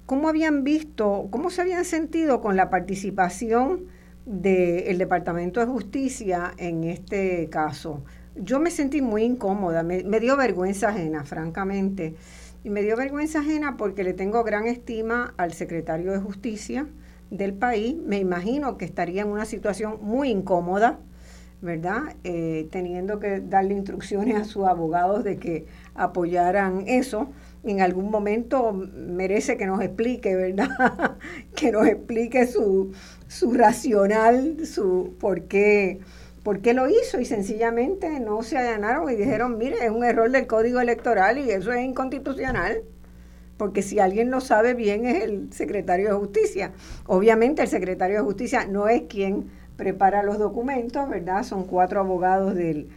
¿Cómo habían visto, cómo se habían sentido con la participación del Departamento de Justicia en este caso? Yo me sentí muy incómoda, me, dio vergüenza ajena, francamente. Y me dio vergüenza ajena porque le tengo gran estima al secretario de Justicia del país. Me imagino que estaría en una situación muy incómoda, ¿verdad? Eh, teniendo que darle instrucciones a sus abogados de que apoyaran eso en algún momento merece que nos explique, ¿verdad? que nos explique su, su racional, su por qué, por qué lo hizo y sencillamente no se allanaron y dijeron, mire, es un error del código electoral y eso es inconstitucional. Porque si alguien lo sabe bien es el secretario de justicia. Obviamente el secretario de justicia no es quien prepara los documentos, ¿verdad? Son cuatro abogados del,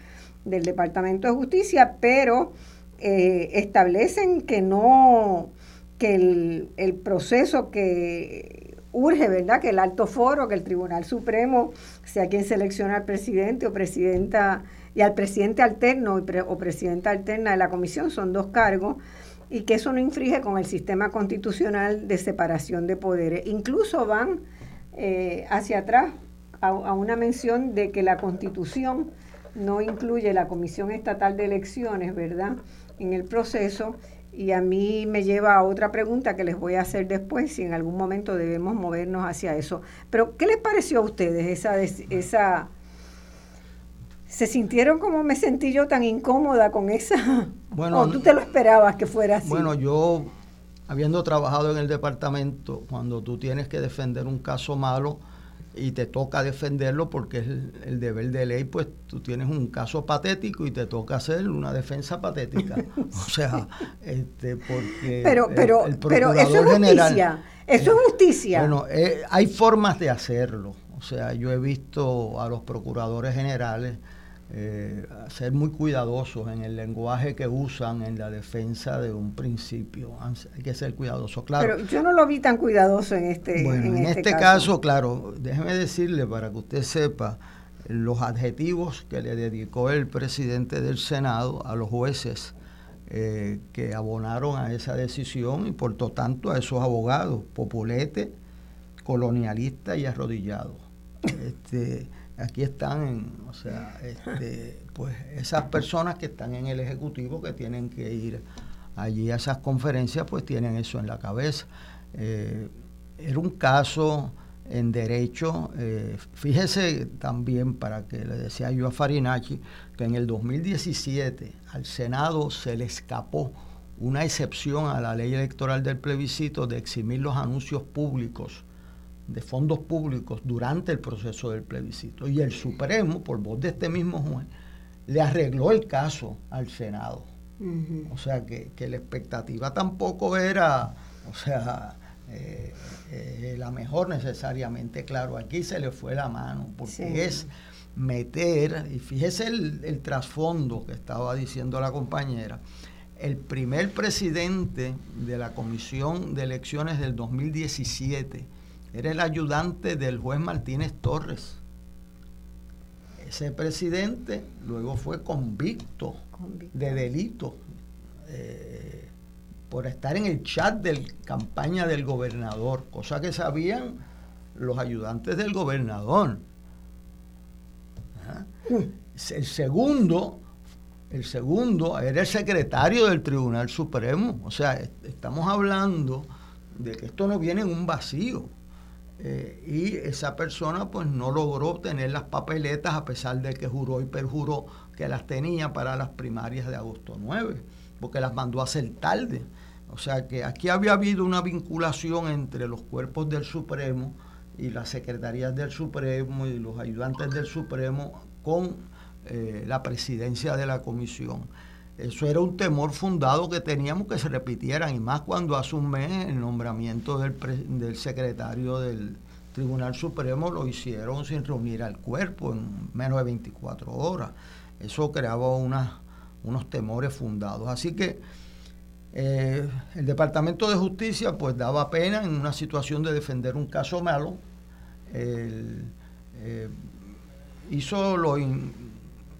del Departamento de Justicia, pero eh, establecen que no, que el, proceso que urge, ¿verdad? Que el alto foro, que el Tribunal Supremo sea quien selecciona al presidente o presidenta y al presidente alterno o presidenta alterna de la comisión, son dos cargos, y que eso no infringe con el sistema constitucional de separación de poderes. Incluso van eh, hacia atrás a, a, una mención de que la constitución no incluye la Comisión Estatal de Elecciones, ¿verdad? en el proceso y a mí me lleva a otra pregunta que les voy a hacer después, si en algún momento debemos movernos hacia eso. Pero, ¿qué les pareció a ustedes esa... esa ¿Se sintieron como me sentí yo tan incómoda con esa? Bueno, ¿O tú te lo esperabas que fuera así? Bueno, yo, habiendo trabajado en el departamento, cuando tú tienes que defender un caso malo, y te toca defenderlo porque es el, deber de ley, pues tú tienes un caso patético y te toca hacer una defensa patética. O sea, este, porque pero, pero, pero eso es justicia. eso es justicia. Bueno, eh, hay formas de hacerlo. O sea, yo he visto a los procuradores generales eh, ser muy cuidadosos en el lenguaje que usan en la defensa de un principio. Hay que ser cuidadosos, claro. Pero yo no lo vi tan cuidadoso en este Bueno, en, este, este caso. claro, déjeme decirle para que usted sepa los adjetivos que le dedicó el presidente del Senado a los jueces eh, que abonaron a esa decisión y por lo tanto a esos abogados, populete, colonialista y arrodillado. Este, aquí están, o sea, este, pues esas personas que están en el Ejecutivo que tienen que ir allí a esas conferencias pues tienen eso en la cabeza. Eh, era un caso en derecho, eh, fíjese también para que le decía yo a Farinacci, que en el 2017 al Senado se le escapó una excepción a la ley electoral del plebiscito de eximir los anuncios públicos de fondos públicos durante el proceso del plebiscito. Y el Supremo, por voz de este mismo juez, le arregló el caso al Senado. O sea que, la expectativa tampoco era, o sea, eh, eh, la mejor necesariamente. Claro, aquí se le fue la mano, porque es meter, y fíjese el, el trasfondo que estaba diciendo la compañera, el primer presidente de la Comisión de Elecciones del 2017, era el ayudante del juez Martínez Torres. Ese presidente luego fue convicto, de delito eh, por estar en el chat de campaña del gobernador, cosa que sabían los ayudantes del gobernador. ¿Ah? El segundo, el segundo era el secretario del Tribunal Supremo. O sea, estamos hablando de que esto no viene en un vacío. Eh, y esa persona pues no logró obtener las papeletas a pesar de que juró y perjuró que las tenía para las primarias de agosto 9, porque las mandó a hacer tarde. O sea que aquí había habido una vinculación entre los cuerpos del Supremo y las secretarías del Supremo y los ayudantes del Supremo con eh, la presidencia de la comisión. Eso era un temor fundado que teníamos que se repitieran, y más cuando mes el nombramiento del, del secretario del Tribunal Supremo lo hicieron sin reunir al cuerpo en menos de 24 horas. Eso creaba unos temores fundados. Así que eh, el Departamento de Justicia pues daba pena en una situación de defender un caso malo. Eh, hizo lo,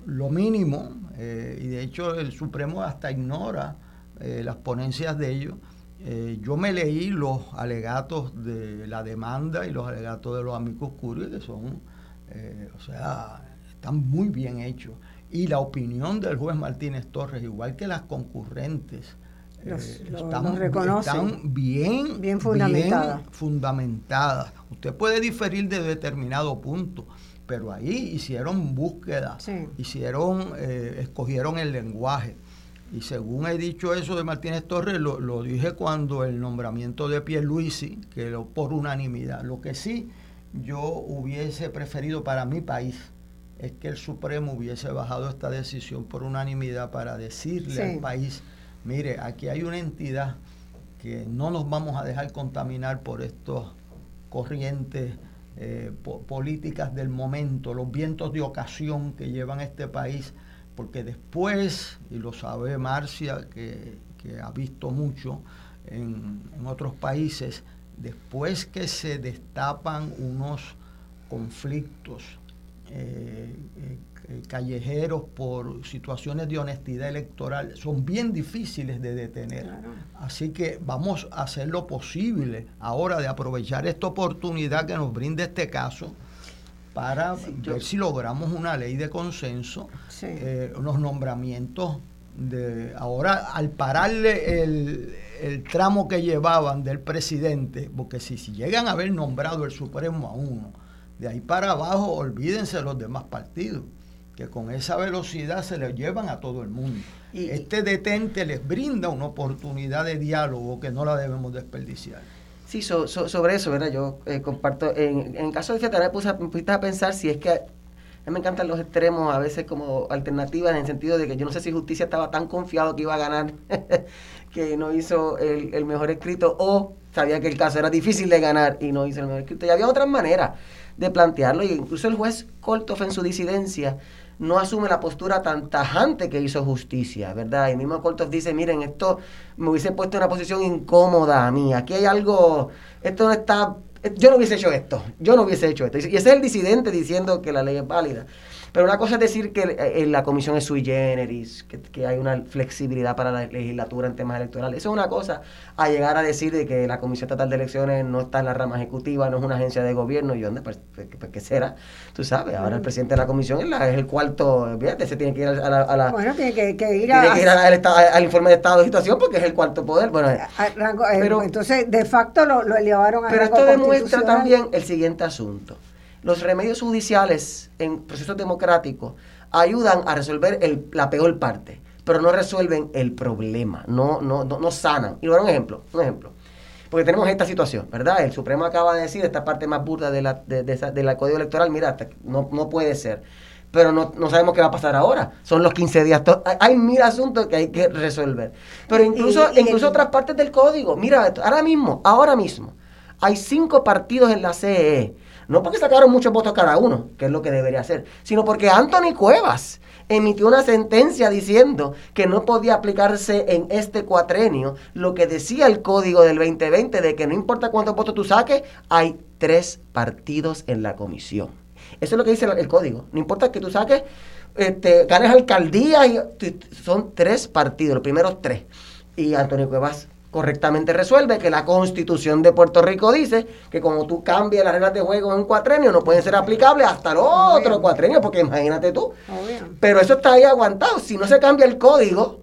lo mínimo eh, y de hecho el Supremo hasta ignora eh, las ponencias de ellos. Eh, yo me leí los alegatos de la demanda y los alegatos de los amigos curios, que son, o sea, están muy bien hechos. Y la opinión del juez Martínez Torres, igual que las concurrentes, están, bien, bien fundamentadas. Usted puede diferir de determinado punto, pero ahí hicieron búsqueda, hicieron, eh, escogieron el lenguaje. Y según he dicho eso de Martínez Torres, lo, dije cuando el nombramiento de Pierluisi, que lo, por unanimidad. Lo que sí yo hubiese preferido para mi país es que el Supremo hubiese bajado esta decisión por unanimidad para decirle al país, mire, aquí hay una entidad que no nos vamos a dejar contaminar por estos corrientes eh, políticas del momento, los vientos de ocasión que llevan este país, porque después, y lo sabe Marcia, que, ha visto mucho en, otros países, después que se destapan unos conflictos eh, eh, callejeros por situaciones de honestidad electoral son bien difíciles de detener. Así que vamos a hacer lo posible ahora de aprovechar esta oportunidad que nos brinda este caso para ver si logramos una ley de consenso, eh, unos nombramientos de ahora al pararle el, el, tramo que llevaban del presidente, porque si, si llegan a haber nombrado el Supremo a uno, de ahí para abajo olvídense los demás partidos que con esa velocidad se le llevan a todo el mundo. Y, este detente les brinda una oportunidad de diálogo que no la debemos desperdiciar. Sí, sobre eso, ¿verdad? Yo eh, comparto, en, en caso de que me puse, a pensar si es que a mí me encantan los extremos a veces como alternativas en el sentido de que yo no sé si justicia estaba tan confiado que iba a ganar que no hizo el, el mejor escrito o sabía que el caso era difícil de ganar y no hizo el mejor escrito. Y había otras maneras de plantearlo y incluso el juez Koltoff en su disidencia no asume la postura tan tajante que hizo justicia, ¿verdad? Y mismo Koltov dice, miren, esto me hubiese puesto en una posición incómoda a mí, aquí hay algo, esto no está, yo no hubiese hecho esto, yo no hubiese hecho esto. Y ese es el disidente diciendo que la ley es válida. Pero una cosa es decir que eh, la comisión es sui generis, que, hay una flexibilidad para la legislatura en temas electorales. Eso es una cosa. A llegar a decir de que la Comisión Estatal de Elecciones no está en la rama ejecutiva, no es una agencia de gobierno, y dónde, pues, pues, pues ¿qué será? Tú sabes, ahora el presidente de la comisión es, el cuarto, fíjate, se tiene que ir a la... bueno, tiene que, ir, tiene que ir al, informe de estado de situación porque es el cuarto poder. Bueno, eh, pero, entonces, de facto lo, lo elevaron a Pero esto demuestra también el siguiente asunto los remedios judiciales en procesos democráticos ayudan a resolver la peor parte, pero no resuelven el problema, no, no, no, sanan. Y bueno, un ejemplo, un ejemplo. Porque tenemos esta situación, ¿verdad? El Supremo acaba de decir, esta parte más burda de la, del Código Electoral, mira, no, no puede ser pero no, no, sabemos qué va a pasar ahora. Son los 15 días. Hay mil asuntos que hay que resolver. Pero incluso, incluso otras partes del código. Mira, ahora mismo, ahora mismo, hay cinco partidos en la CEE no porque sacaron muchos votos cada uno, que es lo que debería hacer, sino porque Anthony Cuevas emitió una sentencia diciendo que no podía aplicarse en este cuatrenio lo que decía el código del 2020 de que no importa cuántos votos tú saques, hay tres partidos en la comisión. Eso es lo que dice el, código. No importa que tú saques, este, ganes alcaldía, y, son tres partidos, los primeros tres. Y Antonio Cuevas correctamente resuelve que la constitución de Puerto Rico dice que como tú cambias las reglas de juego en un cuatrenio no pueden ser aplicables hasta el otro cuatrenio, porque imagínate tú. Pero eso está ahí aguantado. Si no se cambia el código,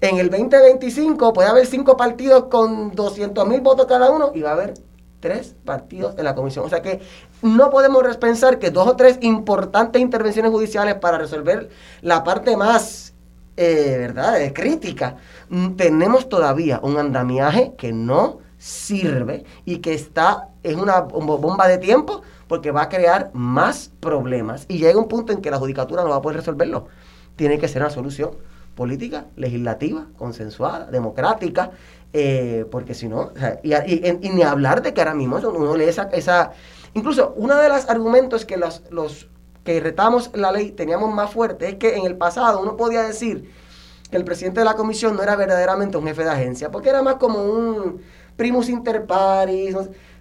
en el 2025 puede haber cinco partidos con 200 mil votos cada uno y va a haber tres partidos en la comisión. O sea que no podemos pensar que dos o tres importantes intervenciones judiciales para resolver la parte más, eh, ¿verdad?, crítica Mm, tenemos todavía un andamiaje que no sirve y que está en una bomba de tiempo porque va a crear más problemas y llega un punto en que la judicatura no va a poder resolverlo. Tiene que ser una solución política, legislativa, consensuada, democrática, eh, porque si no, y, ni hablar de que ahora mismo uno lee esa, esa incluso uno de los argumentos que los, los que retamos la ley teníamos más fuerte es que en el pasado uno podía decir que el presidente de la comisión no era verdaderamente un jefe de agencia, porque era más como un primus inter pares,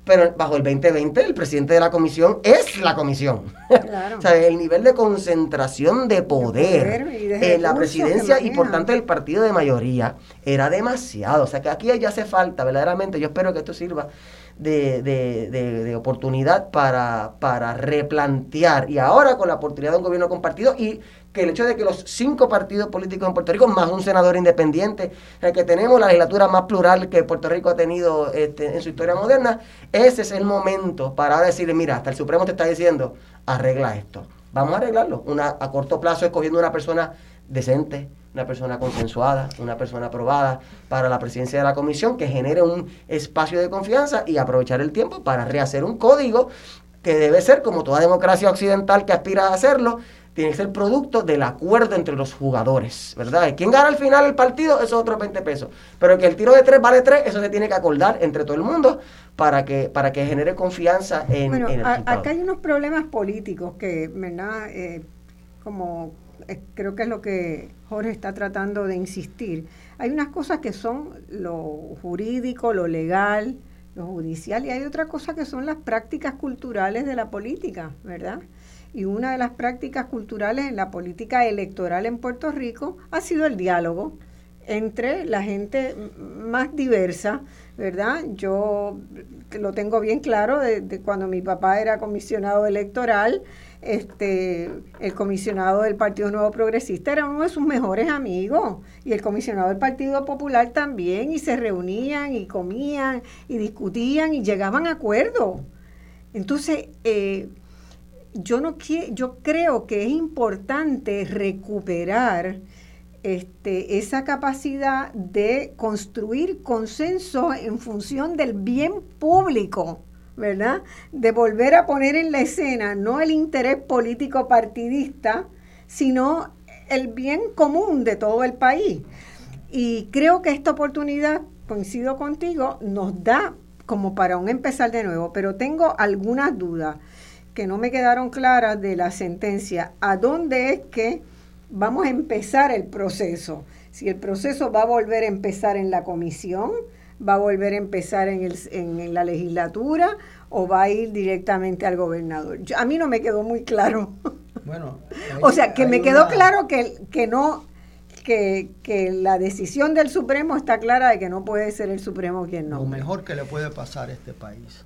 pero bajo el 2020 el presidente de la comisión es la comisión. o sea, el nivel de concentración de poder, en la presidencia y por tanto el partido de mayoría era demasiado. O sea, que aquí ya hace falta, verdaderamente, yo espero que esto sirva de, de, de, oportunidad para, para replantear. Y ahora con la oportunidad de un gobierno compartido y que el hecho de que los cinco partidos políticos en Puerto Rico, más un senador independiente, el que tenemos la legislatura más plural que Puerto Rico ha tenido este, en su historia moderna, ese es el momento para decirle, mira, hasta el Supremo te está diciendo, arregla esto. Vamos a arreglarlo. Una, a corto plazo escogiendo una persona decente, una persona consensuada, una persona aprobada para la presidencia de la comisión, que genere un espacio de confianza y aprovechar el tiempo para rehacer un código que debe ser, como toda democracia occidental que aspira a hacerlo, tiene que ser producto del acuerdo entre los jugadores, ¿verdad? ¿Quién gana al final el partido? Eso es otro 20 pesos. Pero que el tiro de tres vale tres, eso se tiene que acordar entre todo el mundo para que, para que genere confianza en, bueno, el Acá hay unos problemas políticos que, ¿verdad? Eh, como eh, creo que es lo que Jorge está tratando de insistir. Hay unas cosas que son lo jurídico, lo legal, lo judicial, y hay otras cosas que son las prácticas culturales de la política, ¿verdad? Y una de las prácticas culturales en la política electoral en Puerto Rico ha sido el diálogo entre la gente más diversa, ¿verdad? Yo lo tengo bien claro de, cuando mi papá era comisionado electoral, este, el comisionado del Partido Nuevo Progresista era uno de sus mejores amigos y el comisionado del Partido Popular también y se reunían y comían y discutían y llegaban a acuerdos. Entonces, eh, yo, no yo creo que es importante recuperar este, esa capacidad de construir consenso en función del bien público, ¿verdad? De volver a poner en la escena no el interés político partidista, sino el bien común de todo el país. Y creo que esta oportunidad, coincido contigo, nos da como para un empezar de nuevo, pero tengo algunas dudas que no me quedaron claras de la sentencia. ¿A dónde es que vamos a empezar el proceso? Si el proceso va a volver a empezar en la comisión, va a volver a empezar en, el, en, la legislatura o va a ir directamente al gobernador. a mí no me quedó muy claro. Bueno, o sea, que me quedó claro que, que no que, que, la decisión del Supremo está clara de que no puede ser el Supremo quien no. Lo mejor que le puede pasar a este país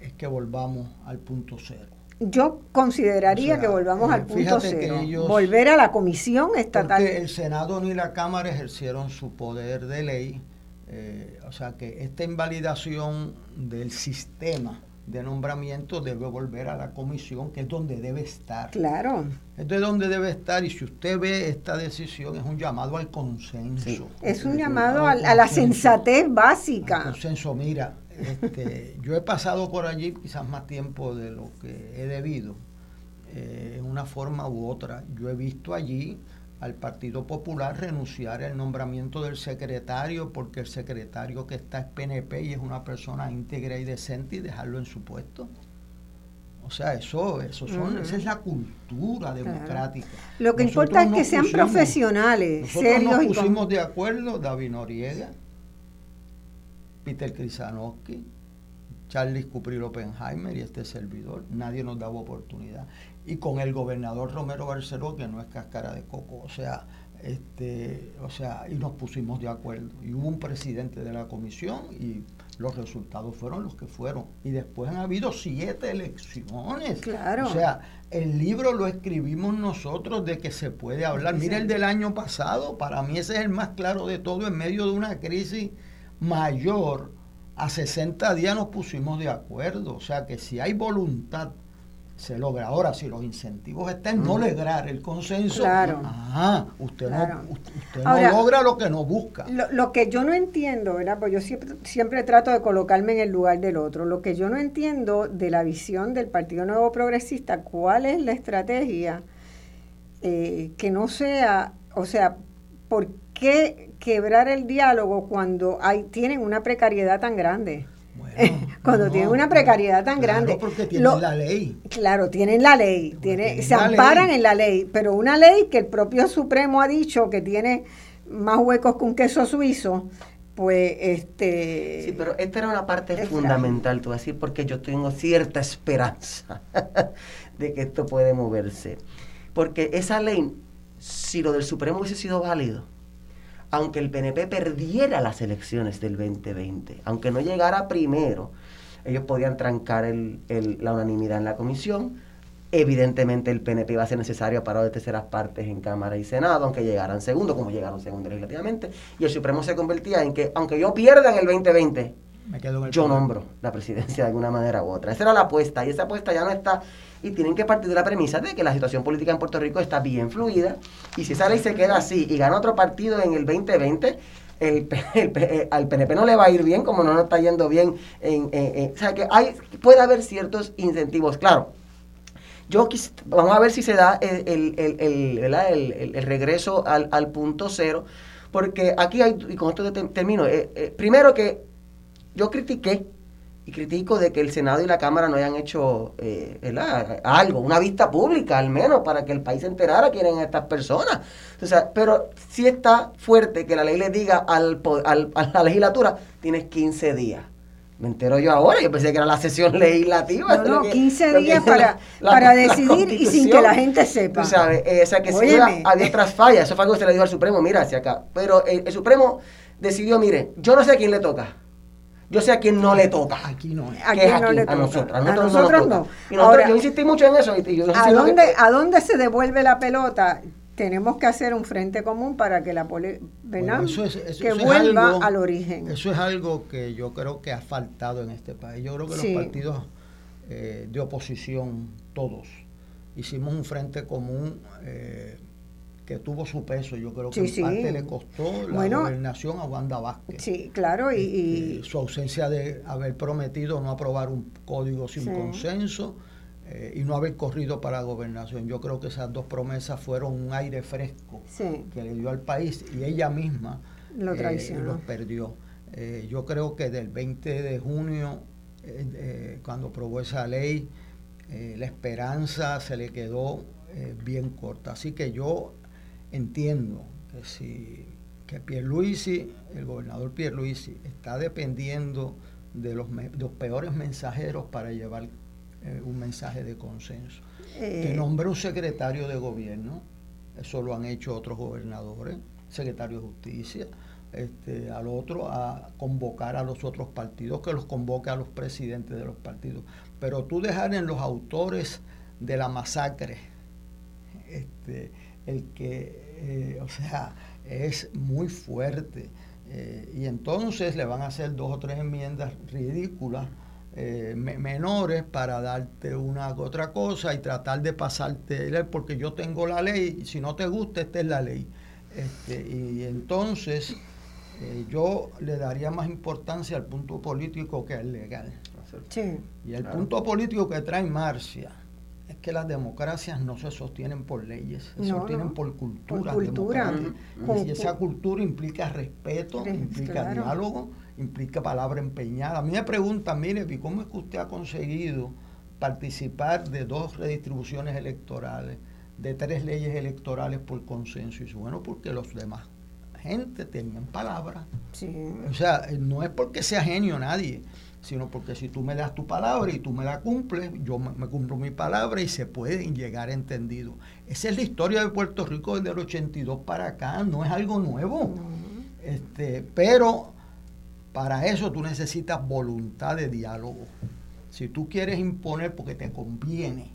es que volvamos al punto cero. Yo consideraría que volvamos eh, al punto cero. Volver a la comisión estatal. Porque el Senado ni la Cámara ejercieron su poder de ley. Eh, o sea que esta invalidación del sistema de nombramiento debe volver a la comisión, que es donde debe estar. Claro. Esto es donde debe estar y si usted ve esta decisión es un llamado al consenso. Es un llamado a, la sensatez básica. consenso, mira, este, yo he pasado por allí quizás más tiempo de lo que he debido, eh, en una forma u otra. Yo he visto allí al Partido Popular renunciar al nombramiento del secretario porque el secretario que está es PNP y es una persona íntegra y decente y dejarlo en su puesto. O sea, eso, eso son, esa es la cultura democrática. Lo que importa es que sean profesionales, serios nos pusimos de acuerdo, David Noriega, Peter Krisanowski, Charles Cupril Oppenheimer y este servidor. Nadie nos daba oportunidad y con el gobernador Romero Barceló, que no es cáscara de coco, o sea, este, o sea, y nos pusimos de acuerdo. Y hubo un presidente de la comisión y los resultados fueron los que fueron. Y después han habido siete elecciones. Claro. O sea, el libro lo escribimos nosotros de que se puede hablar. Mira el del año pasado, para mí ese es el más claro de todo, en medio de una crisis mayor. A 60 días nos pusimos de acuerdo. O sea que si hay voluntad se logra. Ahora, si los incentivos están en no lograr el consenso, claro. usted, no, usted, logra lo que no busca. Lo, que yo no entiendo, ¿verdad? Pues yo siempre, siempre trato de colocarme en el lugar del otro. Lo que yo no entiendo de la visión del Partido Nuevo Progresista, ¿cuál es la estrategia eh, que no sea, o sea, ¿por qué quebrar el diálogo cuando hay, tienen una precariedad tan grande? cuando tienen una precariedad tan grande. Porque tienen la ley. Claro, tienen la ley, tiene, se amparan en la ley, pero una ley que el propio Supremo ha dicho que tiene más huecos que un queso suizo, pues este... Sí, pero esta era una parte fundamental, tú vas a decir, porque yo tengo cierta esperanza de que esto puede moverse. Porque esa ley, si lo del Supremo hubiese sido válido, aunque el PNP perdiera las elecciones del 2020, aunque no llegara primero, ellos podían trancar la unanimidad en la comisión. Evidentemente el PNP iba a ser necesario para de terceras partes en Cámara y Senado, aunque llegaran segundo, como llegaron segundo legislativamente. Y el Supremo se convertía en que, aunque yo pierda en el 2020, yo nombro la presidencia de alguna manera u otra. Esa era la apuesta, y esa apuesta ya no está y tienen que partir de la premisa de que la situación política en Puerto Rico está bien fluida y si esa ley se queda así y gana otro partido en el 2020, el, el, al PNP no le va a ir bien como no nos está yendo bien. En, o sea que hay, puede haber ciertos incentivos, claro. Yo vamos a ver si se da el, regreso al, al, punto cero, porque aquí hay, y con esto termino, eh, eh, primero que yo critiqué y critico de que el Senado y la Cámara no hayan hecho eh, algo, una vista pública al menos, para que el país se enterara quién eran estas personas. O sea, pero sí está fuerte que la ley le diga al, a la legislatura, tienes 15 días. Me entero yo ahora, yo pensé que era la sesión legislativa. No, no, 15 días para, para decidir y sin que la gente sepa. Tú sabes, eh, o sea, que si había otras fallas, eso fue algo que se le dijo al Supremo, mira hacia acá. Pero el Supremo decidió, mire, yo no sé a quién le toca yo sé a quién no le toca. Aquí no. Aquí no le toca. A nosotros. A nosotros, no. Y nosotros, yo insistí mucho en eso. Y yo ¿a, dónde, ¿A dónde se devuelve la pelota? Tenemos que hacer un frente común para que la poli que vuelva al origen. Eso es algo que yo creo que ha faltado en este país. Yo creo que los partidos eh, de oposición, todos, hicimos un frente común eh, que tuvo su peso. Yo creo que en parte le costó la gobernación a Wanda Vázquez. Sí, claro. Y, este, su ausencia de haber prometido no aprobar un código sin consenso eh, y no haber corrido para la gobernación. Yo creo que esas dos promesas fueron un aire fresco que le dio al país y ella misma lo eh, los perdió. Eh, yo creo que del 20 de junio, cuando aprobó esa ley, la esperanza se le quedó bien corta. Así que yo entiendo que si que Pierluisi, el gobernador Pierluisi, está dependiendo de los, los peores mensajeros para llevar eh, un mensaje de consenso. que nombre un secretario de gobierno, eso lo han hecho otros gobernadores, secretario de justicia, este, al otro a convocar a los otros partidos, que los convoque a los presidentes de los partidos. Pero tú dejar en los autores de la masacre, este, el que, eh, o sea, es muy fuerte. Eh, y entonces le van a hacer dos o tres enmiendas ridículas, eh, menores, para darte una u otra cosa y tratar de pasarte, porque yo tengo la ley, y si no te gusta, esta es la ley. Este, y entonces eh, yo le daría más importancia al punto político que al legal. y el punto político que trae Marcia que las democracias no se sostienen por leyes, se sostienen por cultura. cultura. Y esa cultura implica respeto, implica diálogo, implica palabra empeñada. A mí me preguntan, mire, ¿cómo es que usted ha conseguido participar de dos redistribuciones electorales, de tres leyes electorales por consenso? Y dice, bueno, porque los demás gente tenían palabra. O sea, no es porque sea genio nadie, sino porque si tú me das tu palabra y tú me la cumples, yo me, cumplo mi palabra y se pueden llegar a entendido. Esa es la historia de Puerto Rico desde el 82 para acá, no es algo nuevo. Este, pero para eso tú necesitas voluntad de diálogo. Si tú quieres imponer porque te conviene,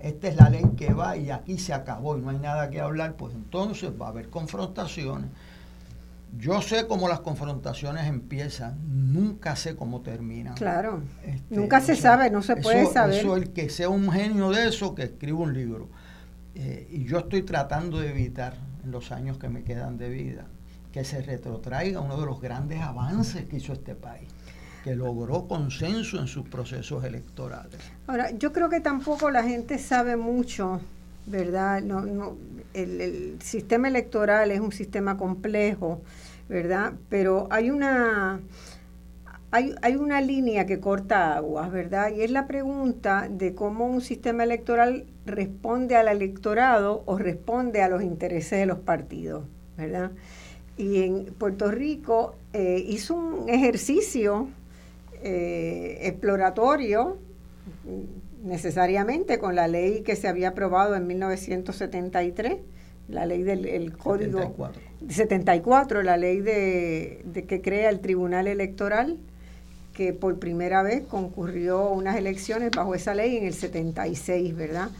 esta es la ley que va y aquí se acabó y no hay nada que hablar, pues entonces va a haber confrontaciones. Yo sé cómo las confrontaciones empiezan, nunca sé cómo terminan. Claro, este, nunca se sabe, no se puede saber. Eso, el que sea un genio de eso, que escriba un libro. Eh, y yo estoy tratando de evitar, en los años que me quedan de vida, que se retrotraiga uno de los grandes avances que hizo este país que logró consenso en sus procesos electorales. Ahora, yo creo que tampoco la gente sabe mucho, ¿verdad? No, no, el, sistema electoral es un sistema complejo, ¿verdad? Pero hay una, hay, hay una línea que corta aguas, ¿verdad? Y es la pregunta de cómo un sistema electoral responde al electorado o responde a los intereses de los partidos, ¿verdad? Y en Puerto Rico eh, hizo un ejercicio eh, exploratorio necesariamente con la ley que se había aprobado en 1973, la ley del código 74. 74, la ley de, que crea el Tribunal Electoral, que por primera vez concurrió unas elecciones bajo esa ley en el 76, ¿verdad?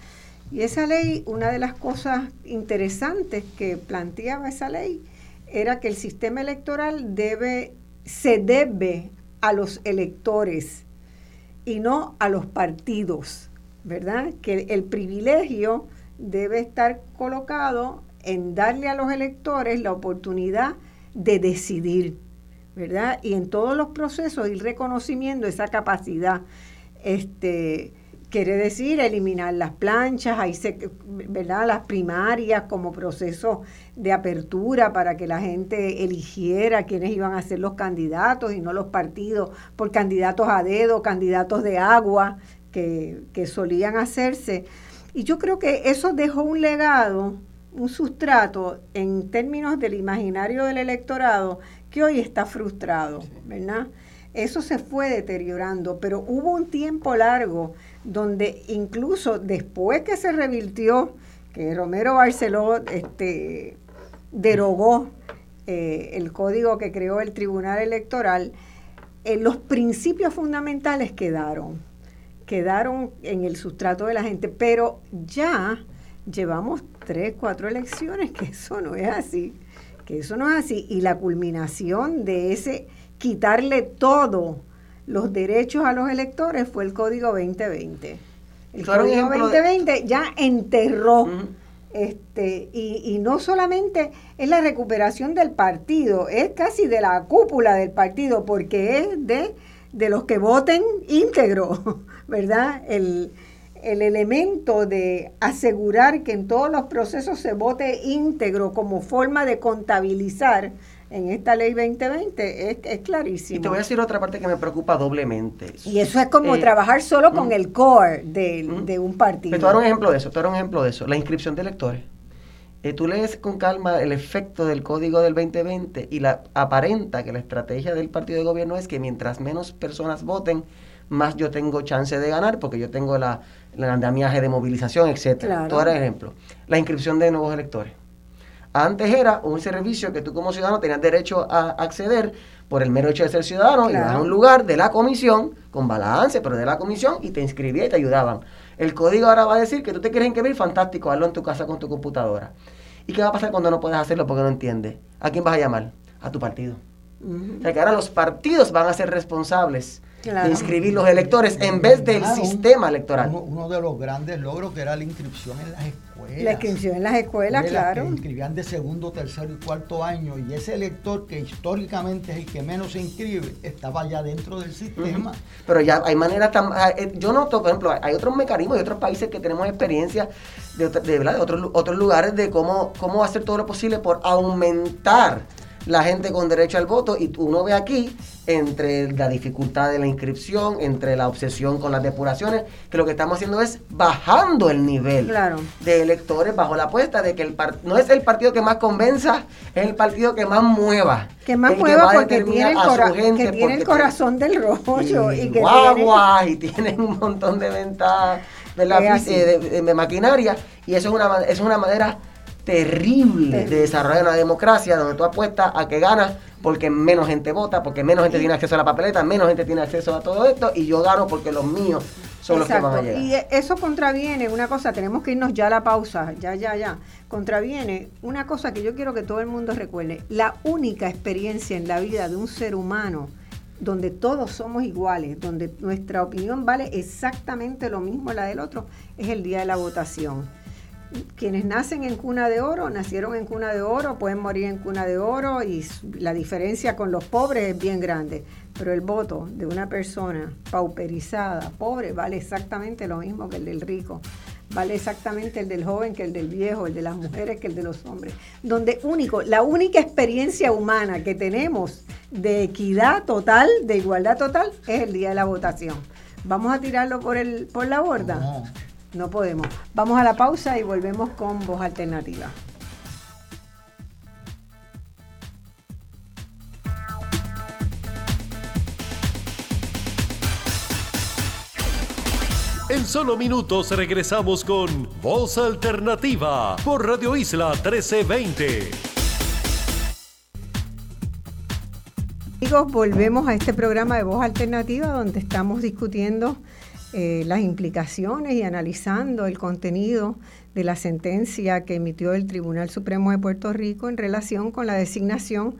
Y esa ley, una de las cosas interesantes que planteaba esa ley era que el sistema electoral debe, se debe a los electores y no a los partidos, ¿verdad? Que el privilegio debe estar colocado en darle a los electores la oportunidad de decidir, ¿verdad? Y en todos los procesos ir reconociendo esa capacidad. Este, quiere decir eliminar las planchas, ahí se, ¿verdad? Las primarias como proceso de apertura para que la gente eligiera quiénes iban a ser los candidatos y no los partidos por candidatos a dedo, candidatos de agua que, que solían hacerse. Y yo creo que eso dejó un legado, un sustrato en términos del imaginario del electorado que hoy está frustrado, ¿verdad? Eso se fue deteriorando, pero hubo un tiempo largo donde incluso después que se revirtió, que Romero Barceló este, derogó eh, el código que creó el Tribunal Electoral, eh, los principios fundamentales quedaron, quedaron en el sustrato de la gente, pero ya llevamos tres, cuatro elecciones, que eso no es así, que eso no es así, y la culminación de ese quitarle todo los derechos a los electores fue el Código 2020. El Código 2020 ya enterró este y, y, no solamente es la recuperación del partido, es casi de la cúpula del partido, porque es de, de los que voten íntegro, ¿verdad? El, el elemento de asegurar que en todos los procesos se vote íntegro como forma de contabilizar en esta ley 2020 es, es clarísimo. Y te voy a decir otra parte que me preocupa doblemente. Y eso es como eh, trabajar solo con el core de, un partido. Pero te un ejemplo de eso, te un ejemplo de eso. La inscripción de electores. Eh, tú lees con calma el efecto del código del 2020 y la aparenta que la estrategia del partido de gobierno es que mientras menos personas voten, más yo tengo chance de ganar porque yo tengo la, el andamiaje de movilización, etcétera. Todo era ejemplo. La inscripción de nuevos electores. Antes era un servicio que tú como ciudadano tenías derecho a acceder por el mero hecho de ser ciudadano, ibas a un lugar de la comisión, con balance, pero de la comisión, y te inscribías y te ayudaban. El código ahora va a decir que tú te quieres inscribir, fantástico, hazlo en tu casa con tu computadora. ¿Y qué va a pasar cuando no puedes hacerlo porque no entiendes? ¿A quién vas a llamar? A tu partido. O sea que ahora los partidos van a ser responsables de inscribir los electores en vez del sistema electoral. Uno, de los grandes logros que era la inscripción en las escuelas. La inscripción en las escuelas, claro. Que inscribían de segundo, tercero y cuarto año y ese elector que históricamente es el que menos se inscribe estaba ya dentro del sistema. Pero ya hay maneras tan... Ah, eh, yo noto, por ejemplo, hay otros mecanismos de otros países que tenemos experiencia de, de, de otros, otros lugares de cómo, cómo hacer todo lo posible por aumentar la gente con derecho al voto y uno ve aquí entre la dificultad de la inscripción, entre la obsesión con las depuraciones, que lo que estamos haciendo es bajando el nivel de electores bajo la apuesta de que el no es el partido que más convenza, es el partido que más mueva. Que más mueva porque tiene, el, que tiene el corazón del rollo. Y, que guaguas y tienen un montón de ventajas de, de, maquinaria y eso es una, es una manera terrible de desarrollar una democracia donde tú apuestas a que ganas porque menos gente vota, porque menos gente tiene acceso a la papeleta, menos gente tiene acceso a todo esto y yo gano porque los míos son los que van a llegar. Y eso contraviene una cosa, tenemos que irnos ya a la pausa, ya, ya, ya. Contraviene una cosa que yo quiero que todo el mundo recuerde. La única experiencia en la vida de un ser humano donde todos somos iguales, donde nuestra opinión vale exactamente lo mismo la del otro, es el día de la votación quienes nacen en cuna de oro, nacieron en cuna de oro, pueden morir en cuna de oro y la diferencia con los pobres es bien grande. Pero el voto de una persona pauperizada, pobre, vale exactamente lo mismo que el del rico. Vale exactamente el del joven que el del viejo, el de las mujeres que el de los hombres. Donde único, la única experiencia humana que tenemos de equidad total, de igualdad total, es el día de la votación. ¿Vamos a tirarlo por, el, por la borda? Podemos. Vamos a la pausa y volvemos con voz alternativa. En solo minutos regresamos con Voz Alternativa por Radio Isla 1320. Amigos, volvemos a este programa de Voz Alternativa donde estamos discutiendo eh, las implicaciones y analizando el contenido de la sentencia que emitió el Tribunal Supremo de Puerto Rico en relación con la designación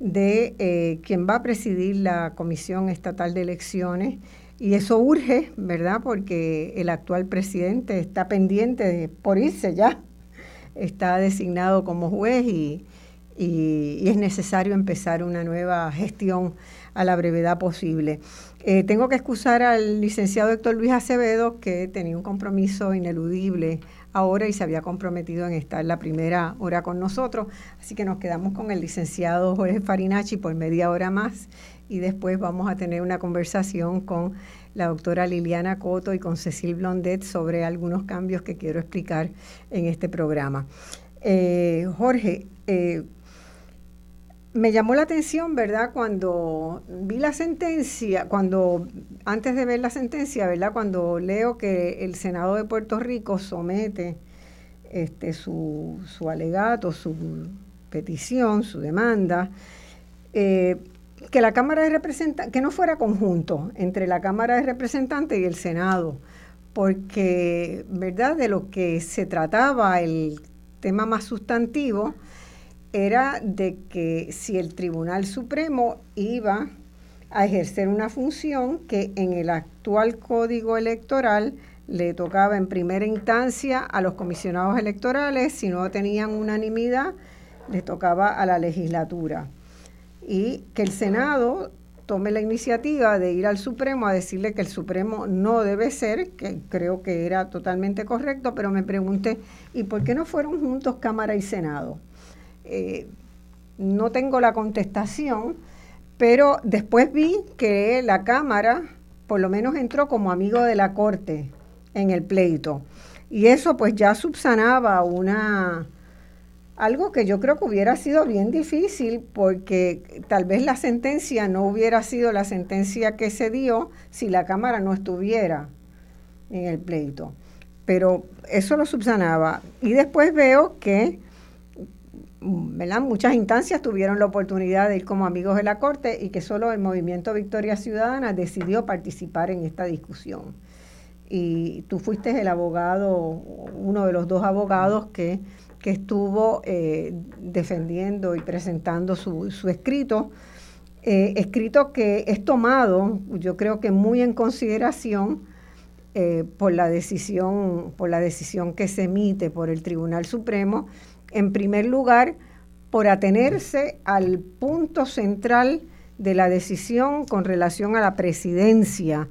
de eh, quien va a presidir la Comisión Estatal de Elecciones. Y eso urge, ¿verdad? Porque el actual presidente está pendiente de, por irse ya. Está designado como juez y, y es necesario empezar una nueva gestión a la brevedad posible. Eh, tengo que excusar al licenciado Héctor Luis Acevedo, que tenía un compromiso ineludible ahora y se había comprometido en estar la primera hora con nosotros. Así que nos quedamos con el licenciado Jorge Farinacci por media hora más y después vamos a tener una conversación con la doctora Liliana Coto y con Cecil Blondet sobre algunos cambios que quiero explicar en este programa. Eh, Jorge, eh, me llamó la atención, ¿verdad? Cuando vi la sentencia, cuando antes de ver la sentencia, ¿verdad? Cuando leo que el Senado de Puerto Rico somete este, su, su alegato, su petición, su demanda, eh, que la Cámara de Representantes, que no fuera conjunto entre la Cámara de Representantes y el Senado, porque, ¿verdad? De lo que se trataba, el tema más sustantivo, era de que si el Tribunal Supremo iba a ejercer una función que en el actual código electoral le tocaba en primera instancia a los comisionados electorales, si no tenían unanimidad, le tocaba a la legislatura. Y que el Senado tome la iniciativa de ir al Supremo a decirle que el Supremo no debe ser, que creo que era totalmente correcto, pero me pregunté, ¿y por qué no fueron juntos Cámara y Senado? Eh, no tengo la contestación, pero después vi que la Cámara por lo menos entró como amigo de la Corte en el pleito. Y eso pues ya subsanaba una, algo que yo creo que hubiera sido bien difícil porque tal vez la sentencia no hubiera sido la sentencia que se dio si la Cámara no estuviera en el pleito. Pero eso lo subsanaba. Y después veo que muchas instancias tuvieron la oportunidad de ir como amigos de la Corte y que solo el movimiento Victoria Ciudadana decidió participar en esta discusión. Y tú fuiste el abogado, uno de los dos abogados que que estuvo eh, defendiendo y presentando su, escrito, eh, escrito que es tomado, yo creo que muy en consideración eh, por la decisión, por la decisión que se emite por el Tribunal Supremo, en primer lugar, por atenerse al punto central de la decisión con relación a la presidencia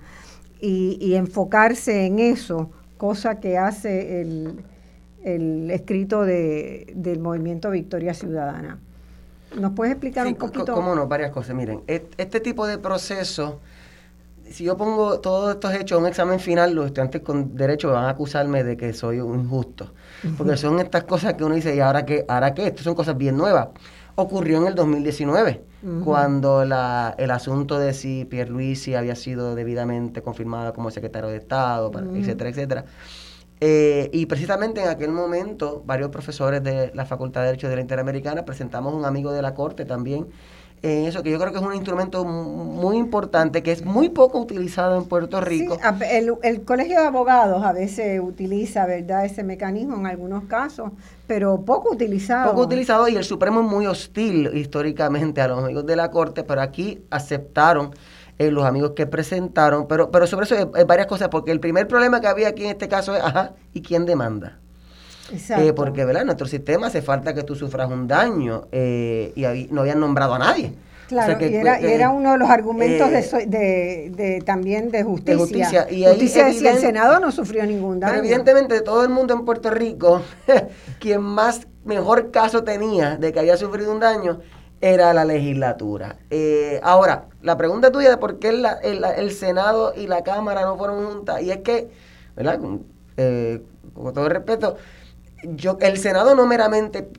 y, y enfocarse en eso, cosa que hace el, el escrito de, del movimiento Victoria Ciudadana. ¿Nos puedes explicar un poquito? Cómo no, varias cosas. Miren, este tipo de proceso, si yo pongo todos estos hechos en un examen final, los estudiantes con derecho van a acusarme de que soy un injusto. Porque son estas cosas que uno dice, ¿y ahora qué? ¿Ahora qué? Estas son cosas bien nuevas. Ocurrió en el 2019, cuando la, el asunto de si Pierluisi había sido debidamente confirmado como secretario de Estado, etcétera, etcétera eh, y precisamente en aquel momento, varios profesores de la Facultad de Derecho de la Interamericana presentamos un amigo de la Corte también en eso, que yo creo que es un instrumento muy importante, que es muy poco utilizado en Puerto Rico. el, el, Colegio de Abogados a veces utiliza, ¿verdad?, ese mecanismo en algunos casos, pero poco utilizado. Poco utilizado y el Supremo es muy hostil históricamente a los amigos de la Corte, pero aquí aceptaron eh, los amigos que presentaron, pero, pero sobre eso hay, varias cosas, porque el primer problema que había aquí en este caso es, ajá, ¿y quién demanda? Eh, porque, ¿verdad? En nuestro sistema hace falta que tú sufras un daño eh, y no habían nombrado a nadie. Claro, y, era, era, uno de los argumentos de, de, también de justicia. De justicia. Y justicia el Senado no sufrió ningún daño. Pero evidentemente de todo el mundo en Puerto Rico, quien más mejor caso tenía de que había sufrido un daño era la legislatura. Eh, ahora, la pregunta tuya de por qué el, Senado y la Cámara no fueron juntas, y es que, ¿verdad? Eh, con todo respeto, yo, el Senado no meramente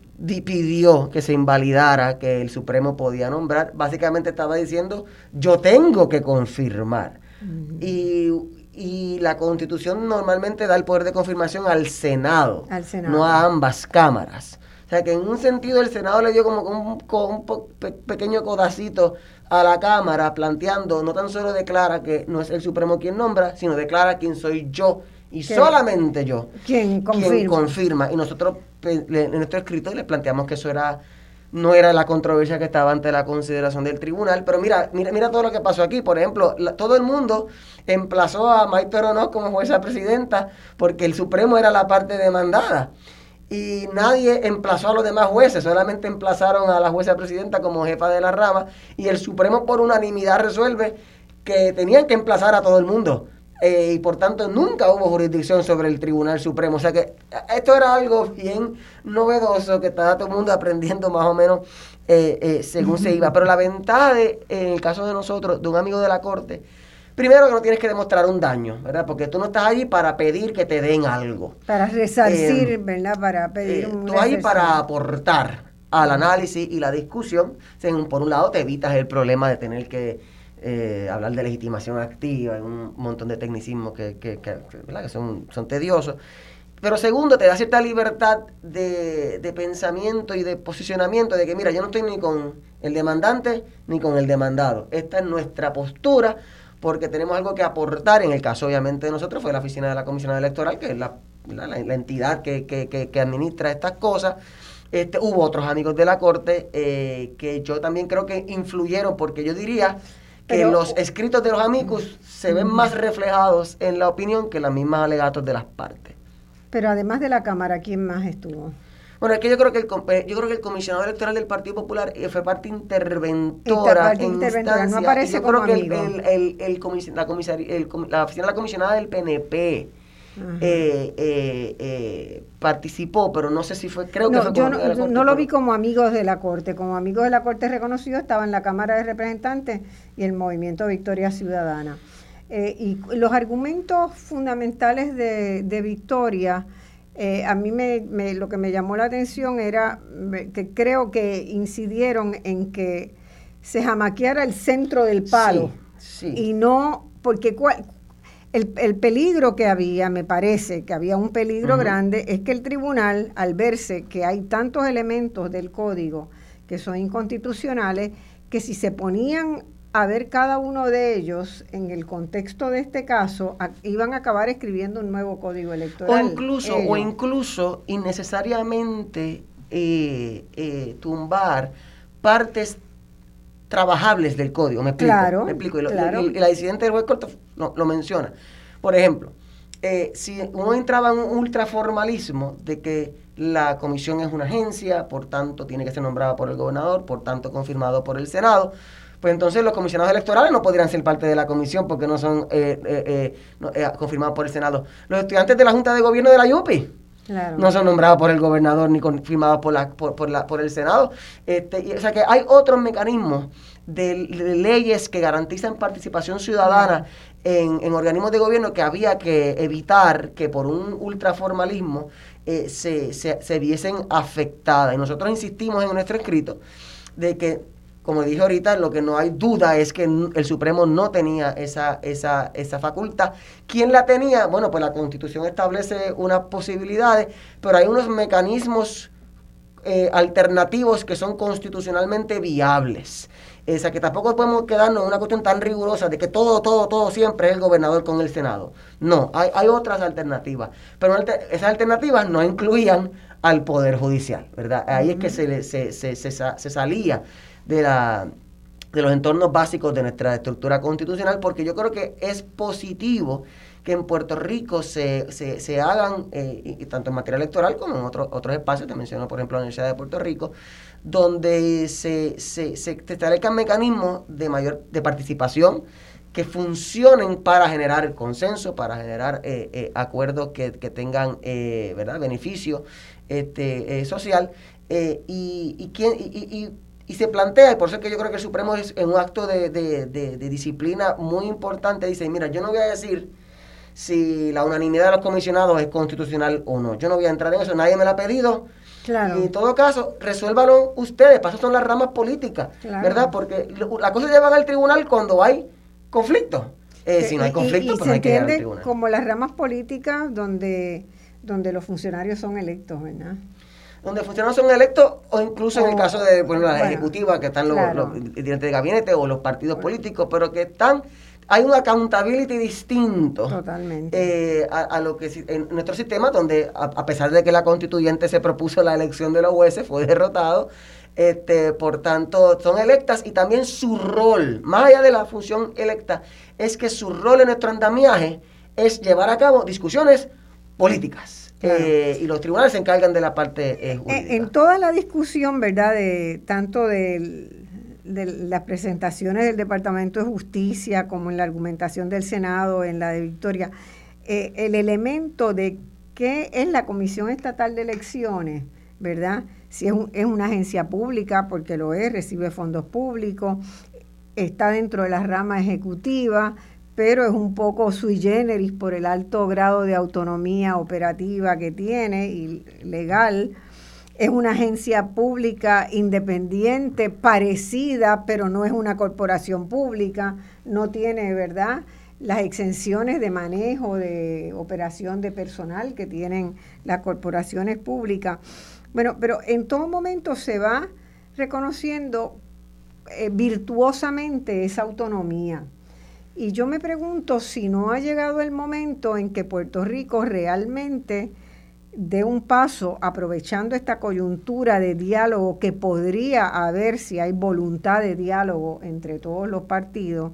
pidió que se invalidara que el Supremo podía nombrar, básicamente estaba diciendo, yo tengo que confirmar. y, y, la Constitución normalmente da el poder de confirmación al Senado, al Senado. no a ambas cámaras. O sea que en un sentido el Senado le dio como un, un pequeño codacito a la Cámara planteando, no tan solo declara que no es el Supremo quien nombra, sino declara quién soy yo y solamente yo quien confirma. confirma. Y nosotros en nuestro escrito les planteamos que eso era no era la controversia que estaba ante la consideración del tribunal, pero mira, mira, mira todo lo que pasó aquí. Por ejemplo, todo el mundo emplazó a Mike Peronó como jueza presidenta porque el Supremo era la parte demandada y nadie emplazó a los demás jueces, solamente emplazaron a la jueza presidenta como jefa de la rama y el Supremo por unanimidad resuelve que tenían que emplazar a todo el mundo. Eh, y por tanto nunca hubo jurisdicción sobre el Tribunal Supremo. O sea que eh, esto era algo bien novedoso que estaba todo el mundo aprendiendo más o menos eh, según se iba. Pero la ventaja de, en el caso de nosotros, de un amigo de la Corte, Primero que no tienes que demostrar un daño, ¿verdad? Porque tú no estás allí para pedir que te den algo. Para resarcir, eh, ¿verdad? Para pedir eh, un... Tú ahí para aportar al análisis y la discusión. por un lado te evitas el problema de tener que eh, hablar de legitimación activa, un montón de tecnicismos que, son, son tediosos. Pero segundo, te da cierta libertad de, pensamiento y de posicionamiento de que, mira, yo no estoy ni con el demandante ni con el demandado. Esta es nuestra postura porque tenemos algo que aportar. En el caso, obviamente, de nosotros fue la oficina de la comisionada electoral, que es la, entidad que, administra estas cosas. Este, hubo otros amigos de la Corte eh, que yo también creo que influyeron, porque yo diría que los escritos de los amigos se ven más reflejados en la opinión que las mismas alegatos de las partes. Pero además de la Cámara, ¿quién más estuvo? Bueno, es que yo creo que el, eh, yo creo que el comisionado electoral del Partido Popular eh, fue parte interventora. interventora, no aparece yo creo que el, el, el, la, la oficina de la comisionada del PNP eh, participó, pero no sé si fue, creo que fue yo no, no lo vi como amigos de la Corte, como amigos de la Corte reconocido estaba en la Cámara de Representantes y el Movimiento Victoria Ciudadana. y los argumentos fundamentales de, de Victoria eh, a mí me, lo que me llamó la atención era que creo que incidieron en que se jamaqueara el centro del palo y no, porque el, el, peligro que había, me parece que había un peligro grande, es que el tribunal, al verse que hay tantos elementos del código que son inconstitucionales, que si se ponían a ver cada uno de ellos en el contexto de este caso, iban a acabar escribiendo un nuevo código electoral. O incluso, o incluso innecesariamente eh, eh, tumbar partes trabajables del código. Me explico. Claro, me explico. Y, la disidente del juez corto lo menciona. Por ejemplo, eh, si uno entraba en un ultraformalismo de que la comisión es una agencia, por tanto tiene que ser nombrada por el gobernador, por tanto confirmado por el Senado, pues entonces los comisionados electorales no podrían ser parte de la comisión porque no son eh, eh, eh, confirmados por el Senado. Los estudiantes de la Junta de Gobierno de la YUPI no son nombrados por el gobernador ni confirmados por, la, por, la, por el Senado. Este, o sea que hay otros mecanismos de, leyes que garantizan participación ciudadana en, en, organismos de gobierno que había que evitar que por un ultraformalismo se, se, se viesen afectadas. Y nosotros insistimos en nuestro escrito de que como dije ahorita, lo que no hay duda es que el Supremo no tenía esa, esa, esa facultad. ¿Quién la tenía? Bueno, pues la Constitución establece unas posibilidades, pero hay unos mecanismos eh, alternativos que son constitucionalmente viables. O sea, que tampoco podemos quedarnos en una cuestión tan rigurosa de que todo, todo, todo siempre es el gobernador con el Senado. No, hay, hay otras alternativas. Pero esas alternativas no incluían al Poder Judicial, ¿verdad? Ahí es que se, se, se, se salía de, la, de los entornos básicos de nuestra estructura constitucional, porque yo creo que es positivo que en Puerto Rico se, se, se hagan, eh, y, tanto en materia electoral como en otros otros espacios, te menciono por ejemplo la Universidad de Puerto Rico, donde se, se, se establezcan mecanismos de mayor de participación que funcionen para generar consenso, para generar eh, eh, acuerdos que, tengan ¿verdad? beneficio este, social. y, y, y, y se plantea, y por eso es que yo creo que el Supremo es en un acto de, disciplina muy importante, dice, mira, yo no voy a decir si la unanimidad de los comisionados es constitucional o no. Yo no voy a entrar en eso, nadie me lo ha pedido. Claro. Y en todo caso, resuélvalo ustedes, para eso son las ramas políticas, ¿verdad? Porque la cosa llevan al tribunal cuando hay conflicto. Eh, si no hay conflicto, pues no hay que ir al tribunal. Como las ramas políticas donde, donde los funcionarios son electos, ¿verdad? Donde funcionarios son electos o incluso en el caso de la ejecutiva que están los, dirigentes de gabinete o los partidos políticos, pero que están hay un accountability distinto Totalmente. Eh, a, lo que en nuestro sistema donde a, pesar de que la constituyente se propuso la elección de los jueces fue derrotado este por tanto son electas y también su rol más allá de la función electa es que su rol en nuestro andamiaje es llevar a cabo discusiones políticas eh, y los tribunales se encargan de la parte eh, jurídica. En, toda la discusión, ¿verdad? De tanto de, las presentaciones del Departamento de Justicia como en la argumentación del Senado, en la de Victoria, eh, el elemento de qué es la Comisión Estatal de Elecciones, ¿verdad? Si es, es una agencia pública, porque lo es, recibe fondos públicos, está dentro de la rama ejecutiva, pero es un poco sui generis por el alto grado de autonomía operativa que tiene y legal. Es una agencia pública independiente, parecida, pero no es una corporación pública, no tiene, ¿verdad?, las exenciones de manejo, de operación de personal que tienen las corporaciones públicas. Bueno, pero en todo momento se va reconociendo eh, virtuosamente esa autonomía. Y yo me pregunto si no ha llegado el momento en que Puerto Rico realmente dé un paso aprovechando esta coyuntura de diálogo que podría haber si hay voluntad de diálogo entre todos los partidos,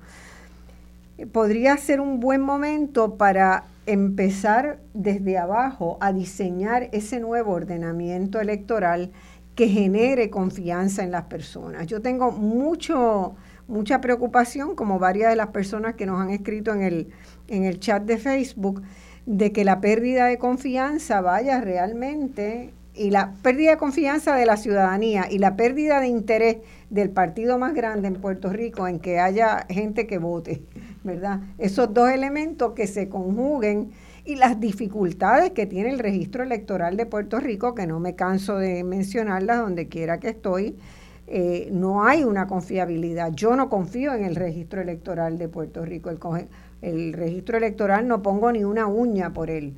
podría ser un buen momento para empezar desde abajo a diseñar ese nuevo ordenamiento electoral que genere confianza en las personas. Yo tengo mucho mucha preocupación, como varias de las personas que nos han escrito en el, en el chat de Facebook, de que la pérdida de confianza vaya realmente, y la pérdida de confianza de la ciudadanía y la pérdida de interés del partido más grande en Puerto Rico en que haya gente que vote, ¿verdad? Esos dos elementos que se conjuguen y las dificultades que tiene el registro electoral de Puerto Rico, que no me canso de mencionarlas donde quiera que estoy, eh, no hay una confiabilidad. Yo no confío en el registro electoral de Puerto Rico. El, el registro electoral no pongo ni una uña por él,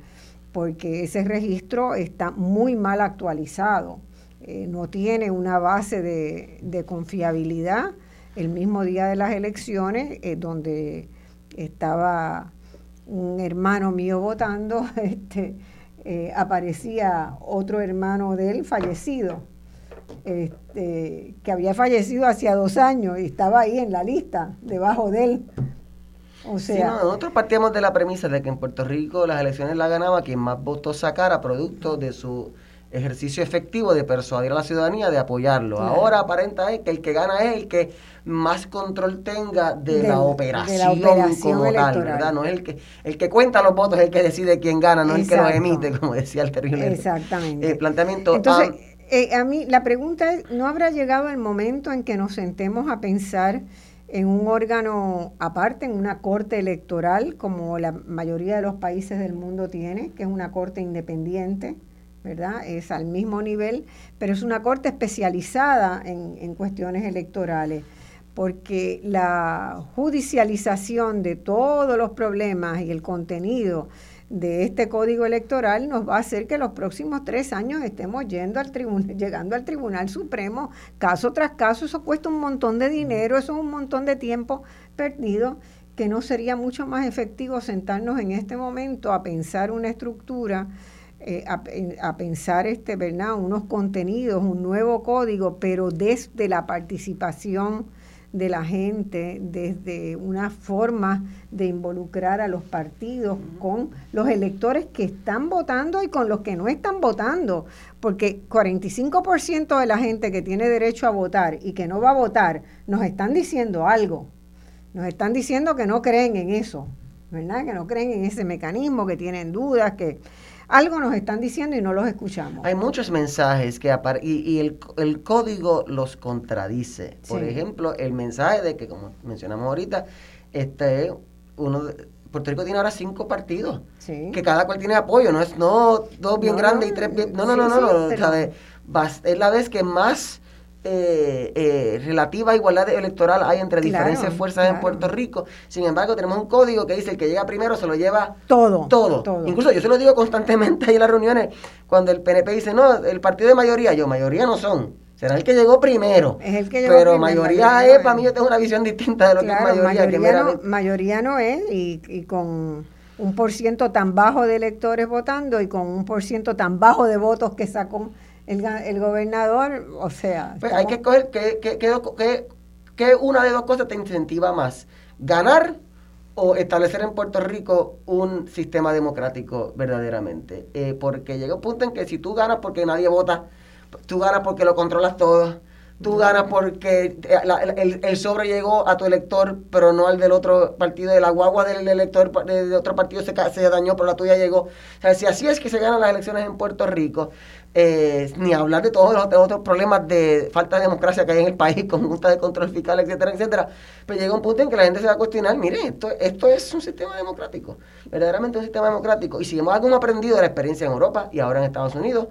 porque ese registro está muy mal actualizado. Eh, no tiene una base de, de, confiabilidad. El mismo día de las elecciones, eh, donde estaba un hermano mío votando, este, eh, aparecía otro hermano de él fallecido, este, que había fallecido hacía dos años y estaba ahí en la lista, debajo de él. O sea, nosotros partíamos de la premisa de que en Puerto Rico las elecciones la ganaba quien más votos sacara producto de su ejercicio efectivo de persuadir a la ciudadanía de apoyarlo. Ahora aparenta es que el que gana es el que más control tenga de, la, operación como tal, ¿verdad? No es el que el que cuenta los votos, es el que decide quién gana, no es el que los emite, como decía el terrible Exactamente. Eh, planteamiento. Entonces, eh, a mí la pregunta es, ¿no habrá llegado el momento en que nos sentemos a pensar en un órgano aparte, en una corte electoral, como la mayoría de los países del mundo tiene, que es una corte independiente? ¿verdad? Es al mismo nivel, pero es una corte especializada en, cuestiones electorales, porque la judicialización de todos los problemas y el contenido de este código electoral nos va a hacer que los próximos tres años estemos yendo al tribunal, llegando al Tribunal Supremo caso tras caso. Eso cuesta un montón de dinero, eso es un montón de tiempo perdido que no sería mucho más efectivo sentarnos en este momento a pensar una estructura eh, a, pensar este, ¿verdad? unos contenidos, un nuevo código, pero desde la participación de la gente, desde una forma de involucrar a los partidos con los electores que están votando y con los que no están votando, porque 45% de la gente que tiene derecho a votar y que no va a votar nos están diciendo algo, nos están diciendo que no creen en eso, ¿verdad? Que no creen en ese mecanismo, que tienen dudas, que algo nos están diciendo y no los escuchamos. Hay muchos mensajes que y, y el, el, código los contradice. Por ejemplo, el mensaje de que, como mencionamos ahorita, este uno Puerto Rico tiene ahora cinco partidos, que cada cual tiene apoyo, no es no dos bien grandes y tres bien, no, no, no, no, no, es la vez que más eh, eh, relativa igualdad electoral hay entre diferentes fuerzas en Puerto Rico. Sin embargo, tenemos un código que dice el que llega primero se lo lleva todo. Todo. Incluso yo se lo digo constantemente ahí en las reuniones, cuando el PNP dice, no, el partido de mayoría, yo, mayoría no son. Será el que llegó primero. Es el que llegó Pero mayoría, es, para mí yo tengo una visión distinta de lo que es mayoría. Mayoría, no, mayoría no es, y, y con un por ciento tan bajo de electores votando y con un por ciento tan bajo de votos que sacó el, gobernador, o sea... Pues hay que escoger que, una de dos cosas te incentiva más, ganar o establecer en Puerto Rico un sistema democrático verdaderamente. Eh, porque llega un punto en que si tú ganas porque nadie vota, tú ganas porque lo controlas todo, tú ganas porque el, el, sobre llegó a tu elector, pero no al del otro partido, de la guagua del elector de, otro partido se, se dañó, pero la tuya llegó. O sea, si así es que se ganan las elecciones en Puerto Rico, eh, ni hablar de todos los otros problemas de falta de democracia que hay en el país, con junta de control fiscal, etcétera, etcétera, pues llega un punto en que la gente se va a cuestionar, mire, esto, esto es un sistema democrático, verdaderamente un sistema democrático. Y si hemos algo aprendido de la experiencia en Europa y ahora en Estados Unidos,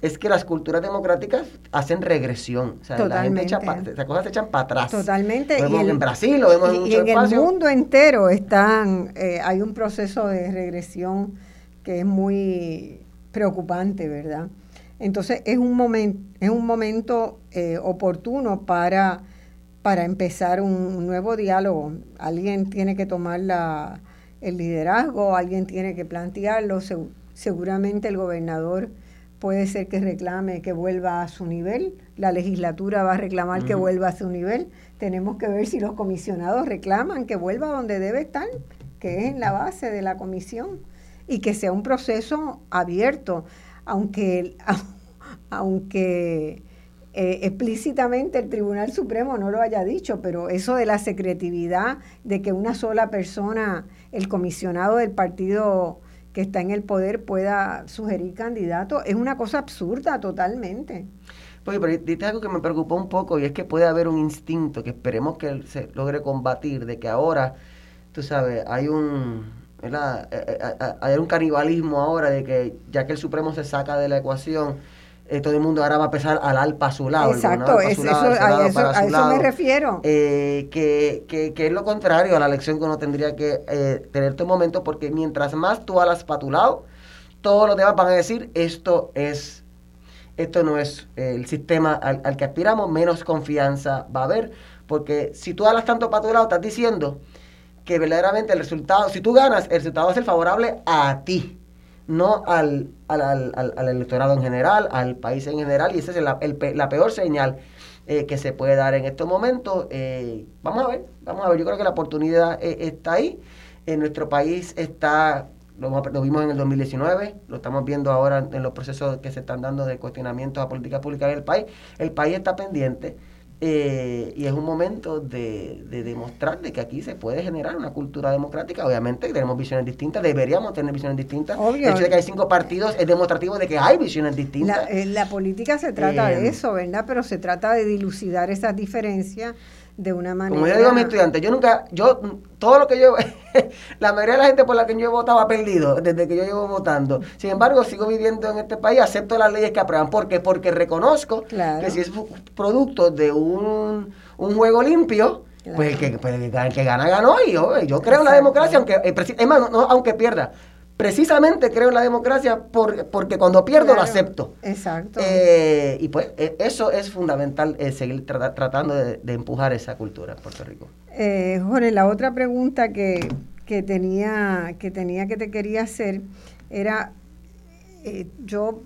es que las culturas democráticas hacen regresión. O sea, la gente echa esas cosas se echan para atrás. Totalmente. Lo vemos en Brasil, lo vemos en y en el mundo entero están, eh, hay un proceso de regresión que es muy preocupante, ¿verdad? Entonces es un, momento es un momento eh, oportuno para, para empezar un, nuevo diálogo. Alguien tiene que tomar la, el liderazgo, alguien tiene que plantearlo. seguramente el gobernador puede ser que reclame que vuelva a su nivel, la legislatura va a reclamar que vuelva a su nivel. Tenemos que ver si los comisionados reclaman que vuelva donde debe estar, que es en la base de la comisión, y que sea un proceso abierto aunque, aunque eh, explícitamente el Tribunal Supremo no lo haya dicho, pero eso de la secretividad, de que una sola persona, el comisionado del partido que está en el poder, pueda sugerir candidatos, es una cosa absurda totalmente. Oye, pero diste algo que me preocupó un poco y es que puede haber un instinto que esperemos que se logre combatir, de que ahora, tú sabes, hay un ¿verdad? Eh, eh, hay un canibalismo ahora de que ya que el Supremo se saca de la ecuación, todo el mundo ahora va a empezar al alpa a su lado. Exacto, eso, a, eso, me refiero. que, que, que, es lo contrario a la lección que uno tendría que tener todo momento, porque mientras más tú alas para tu lado, todos los demás van a decir esto es esto no es el sistema al, al, que aspiramos, menos confianza va a haber, porque si tú hablas tanto para tu lado, estás diciendo que verdaderamente el resultado, si tú ganas, el resultado a ser favorable a ti, no al, al, al, electorado en general, al país en general, y esa es la, la peor señal eh, que se puede dar en estos momentos. Eh, vamos a ver, vamos a ver, yo creo que la oportunidad eh, está ahí. En nuestro país está, lo, lo, vimos en el 2019, lo estamos viendo ahora en los procesos que se están dando de cuestionamiento a política pública del país. El país está pendiente eh, y es un momento de, de demostrar de que aquí se puede generar una cultura democrática. Obviamente tenemos visiones distintas, deberíamos tener visiones distintas. El hecho de que hay cinco partidos es demostrativo de que hay visiones distintas. La, la política se trata de eh, eso, ¿verdad? Pero se trata de dilucidar esas diferencias de una manera. Como yo digo a mis estudiantes, yo nunca, yo, todo lo que yo, la mayoría de la gente por la que yo he votado ha perdido desde que yo llevo votando. Sin embargo, sigo viviendo en este país, acepto las leyes que aprueban. ¿Por qué? Porque reconozco que si es producto de un, un juego limpio, pues, el que, pues el que, gana, ganó. Y yo, yo creo en la democracia, aunque, es más, no, aunque pierda precisamente creo en la democracia porque cuando pierdo lo acepto. Exacto. Eh, y pues e, eso es fundamental, eh, seguir tratando de, empujar esa cultura en Puerto Rico. Eh, Jorge, la otra pregunta que, que, tenía, que tenía que te quería hacer era, eh, yo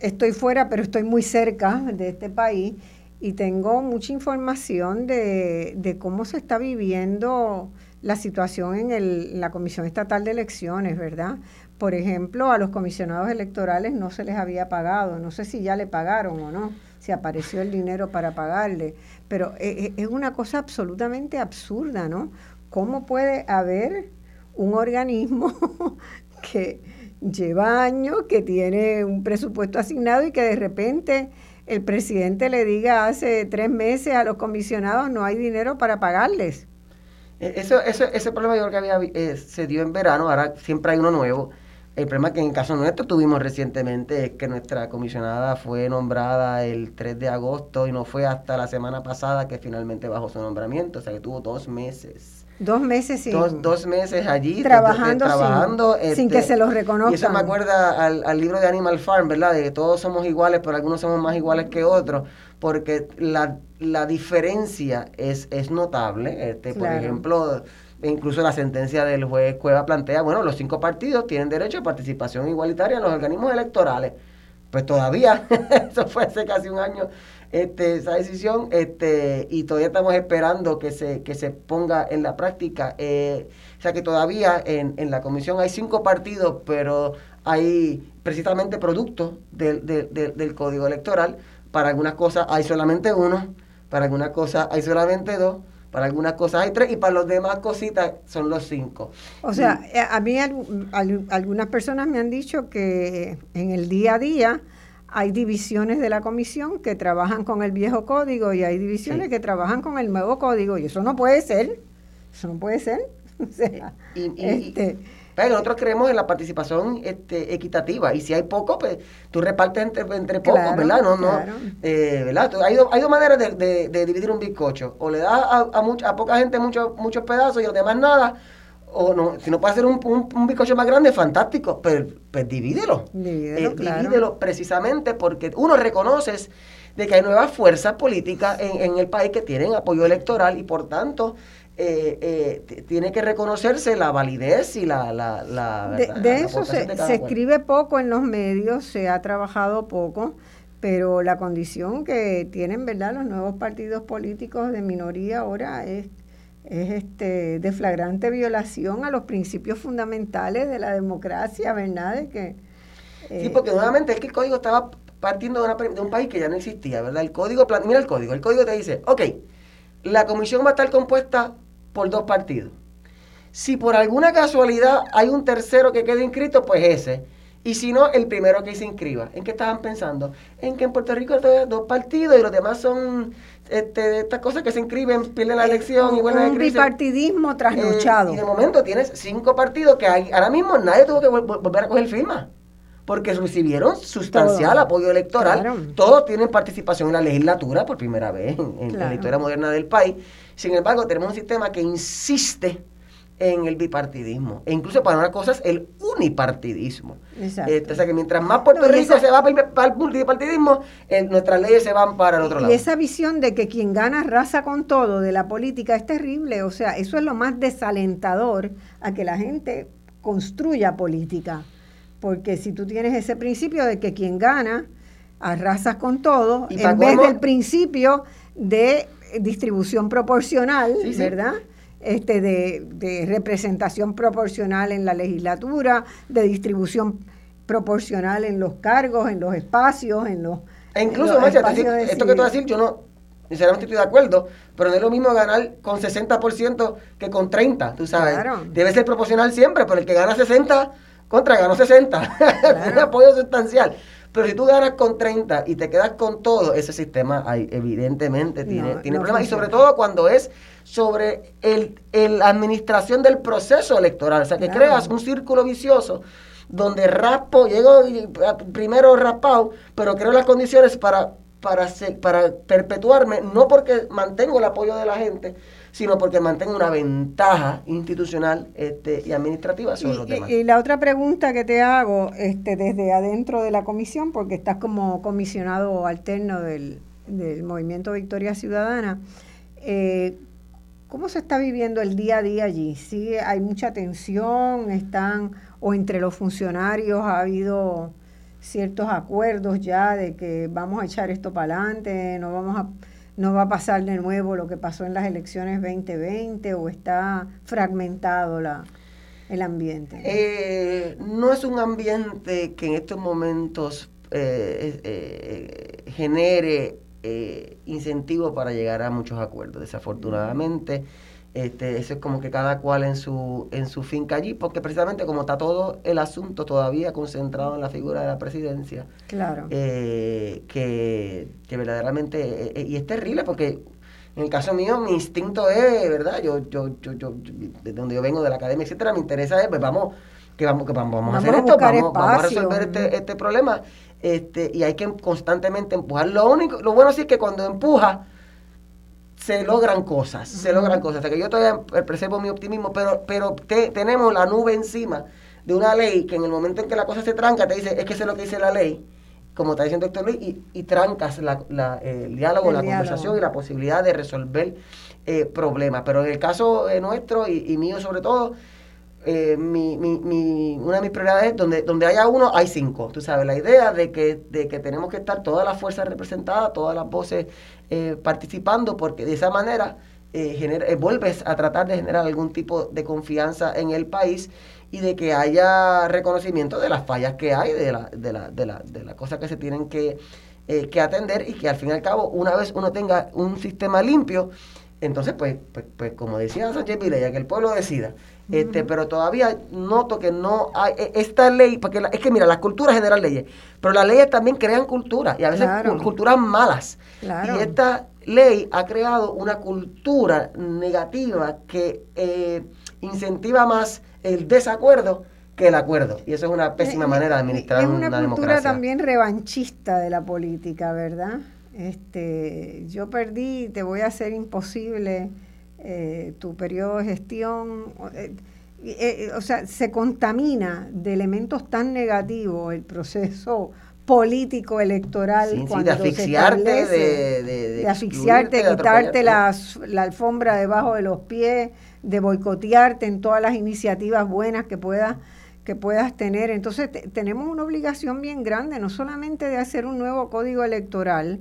estoy fuera, pero estoy muy cerca de este país y tengo mucha información de, de cómo se está viviendo la situación en, el, la Comisión Estatal de Elecciones, ¿verdad? Por ejemplo, a los comisionados electorales no se les había pagado, no sé si ya le pagaron o no, si apareció el dinero para pagarle, pero eh, eh, es una cosa absolutamente absurda, ¿no? ¿Cómo puede haber un organismo que lleva años, que tiene un presupuesto asignado y que de repente el presidente le diga hace tres meses a los comisionados no hay dinero para pagarles? Eh, eso, eso, ese problema yo creo que había, eh, se dio en verano, ahora siempre hay uno nuevo. El problema que en caso nuestro tuvimos recientemente es que nuestra comisionada fue nombrada el 3 de agosto y no fue hasta la semana pasada que finalmente bajó su nombramiento, o sea que tuvo dos meses. Dos meses sí. Dos, meses allí trabajando, trabajando sin, que este, se los reconozcan. Y eso me acuerda al, al libro de Animal Farm, ¿verdad? De que todos somos iguales, pero algunos somos más iguales que otros porque la, la diferencia es, es notable. Este, Por ejemplo, incluso la sentencia del juez Cueva plantea, bueno, los cinco partidos tienen derecho a participación igualitaria en los organismos electorales. Pues todavía, eso fue hace casi un año, este, esa decisión, este, y todavía estamos esperando que se, que se ponga en la práctica. Eh, o sea que todavía en, en la comisión hay cinco partidos, pero hay precisamente productos del, del, del código electoral para algunas cosas hay solamente uno, para algunas cosas hay solamente dos, para algunas cosas hay tres y para las demás cositas son los cinco. O sea, eh, a mí algunas personas me han dicho que en el día a día hay divisiones de la comisión que trabajan con el viejo código y hay divisiones que trabajan con el nuevo código y eso no puede ser, eso no puede ser. O sea, este, pero nosotros creemos en la participación este, equitativa y si hay poco, pues tú repartes entre, entre pocos, ¿verdad? No, no, eh, ¿verdad? Hay, hay dos maneras de, de, dividir un bizcocho. O le das a, a, a poca gente muchos muchos pedazos y los demás nada. O no, si no puede hacer un, un, bizcocho más grande, fantástico, pero pues divídelo. Divídelo, eh, divídelo precisamente porque uno reconoces de que hay nuevas fuerzas políticas en, en el país que tienen apoyo electoral y por tanto eh, eh, tiene que reconocerse la validez y la... la, de, eso se, escribe poco en los medios, se ha trabajado poco, pero la condición que tienen verdad los nuevos partidos políticos de minoría ahora es, es este, de flagrante violación a los principios fundamentales de la democracia, ¿verdad? De que, sí, porque eh, nuevamente es que el código estaba partiendo de, una, de, un país que ya no existía, ¿verdad? El código, mira el código, el código te dice, ok, la comisión va a estar compuesta por dos partidos. Si por alguna casualidad hay un tercero que quede inscrito, pues ese. Y si no, el primero que se inscriba. ¿En qué estaban pensando? En que en Puerto Rico hay dos partidos y los demás son este, estas cosas que se inscriben, pierden la elección y vuelven a inscribirse. Un bipartidismo trasnochado. Eh, y de momento tienes cinco partidos que hay, ahora mismo nadie tuvo que volver a coger firma. Porque recibieron sustancial apoyo electoral. Todos tienen participación en la legislatura por primera vez en, la historia moderna del país. Sin embargo, tenemos un sistema que insiste en el bipartidismo. E incluso para unas cosas, el unipartidismo. Este, o sea que mientras más Puerto Rico se va para el multipartidismo, nuestras leyes se van para el otro lado. Y esa visión de que quien gana raza con todo de la política es terrible. O sea, eso es lo más desalentador a que la gente construya política. Porque si tú tienes ese principio de que quien gana arrasas con todo, en vez del principio de distribución proporcional, ¿verdad? Este, de, representación proporcional en la legislatura, de distribución proporcional en los cargos, en los espacios, en los... E incluso, esto que tú vas a decir, yo no, sinceramente estoy de acuerdo, pero no es lo mismo ganar con 60% que con 30, tú sabes. Debe ser proporcional siempre, pero el que gana 60, contra ganó 60, un apoyo sustancial. Pero si tú ganas con 30 y te quedas con todo, ese sistema evidentemente tiene, tiene problemas. Y sobre todo cuando es sobre el, la administración del proceso electoral. O sea, que creas un círculo vicioso donde raspo, llego primero raspado, pero creo las condiciones para, para, para perpetuarme, no porque mantengo el apoyo de la gente, sino porque mantengo una ventaja institucional este, y administrativa sobre los demás. Y, la otra pregunta que te hago este, desde adentro de la comisión, porque estás como comisionado alterno del, Movimiento Victoria Ciudadana, eh, ¿cómo se está viviendo el día a día allí? ¿Sí hay mucha tensión? ¿Están, o entre los funcionarios ha habido ciertos acuerdos ya de que vamos a echar esto para adelante, no vamos a no va a pasar de nuevo lo que pasó en las elecciones 2020 o está fragmentado la, el ambiente? Eh, no es un ambiente que en estos momentos eh, eh, genere incentivo para llegar a muchos acuerdos. Desafortunadamente, este, eso es como que cada cual en su, en su finca allí, porque precisamente como está todo el asunto todavía concentrado en la figura de la presidencia, claro. Eh, que, que, verdaderamente, eh, eh, y es terrible porque en el caso mío mi instinto es, ¿verdad? Yo, yo, yo, yo, de donde yo vengo, de la academia, etcétera, me interesa es, pues vamos, que vamos, que vamos, a hacer esto, vamos, vamos, a resolver este, este problema, este, y hay que constantemente empujar. Lo único, lo bueno sí es que cuando empuja, se logran cosas, se logran cosas. O sea que yo todavía preservo mi optimismo, pero, pero tenemos la nube encima de una ley que en el momento en que la cosa se tranca te dice, es que eso es lo que dice la ley, como está diciendo Héctor Luis, y, y trancas la, el diálogo, la conversación y la posibilidad de resolver eh, problemas. Pero en el caso eh, nuestro y, mío sobre todo, eh, mi, mi, mi, una de mis prioridades es donde, donde haya uno, hay cinco. Tú sabes, la idea de que, de que tenemos que estar todas las fuerzas representadas, todas las voces eh, participando, porque de esa manera eh, eh, vuelves a tratar de generar algún tipo de confianza en el país y de que haya reconocimiento de las fallas que hay, de las de la, de la, de la cosas que se tienen que, que atender y que al fin y al cabo, una vez uno tenga un sistema limpio, entonces, pues, pues, pues como decía Sánchez ya que el pueblo decida. Este, pero todavía noto que no hay e, esta ley, porque es que mira, las culturas generan leyes, pero las leyes también crean cultura y a veces culturas malas. Y esta ley ha creado una cultura negativa que eh, incentiva más el desacuerdo que el acuerdo. Y eso es una pésima manera de administrar una, una cultura también revanchista de la política, ¿verdad? Este, yo perdí, te voy a hacer imposible eh, tu periodo de gestión. Eh, eh, o sea, se contamina de elementos tan negativos el proceso político electoral cuando de asfixiarte, de, de, asfixiarte, quitarte la, alfombra debajo de los pies, de boicotearte en todas las iniciativas buenas que puedas que puedas tener. Entonces tenemos una obligación bien grande, no solamente de hacer un nuevo código electoral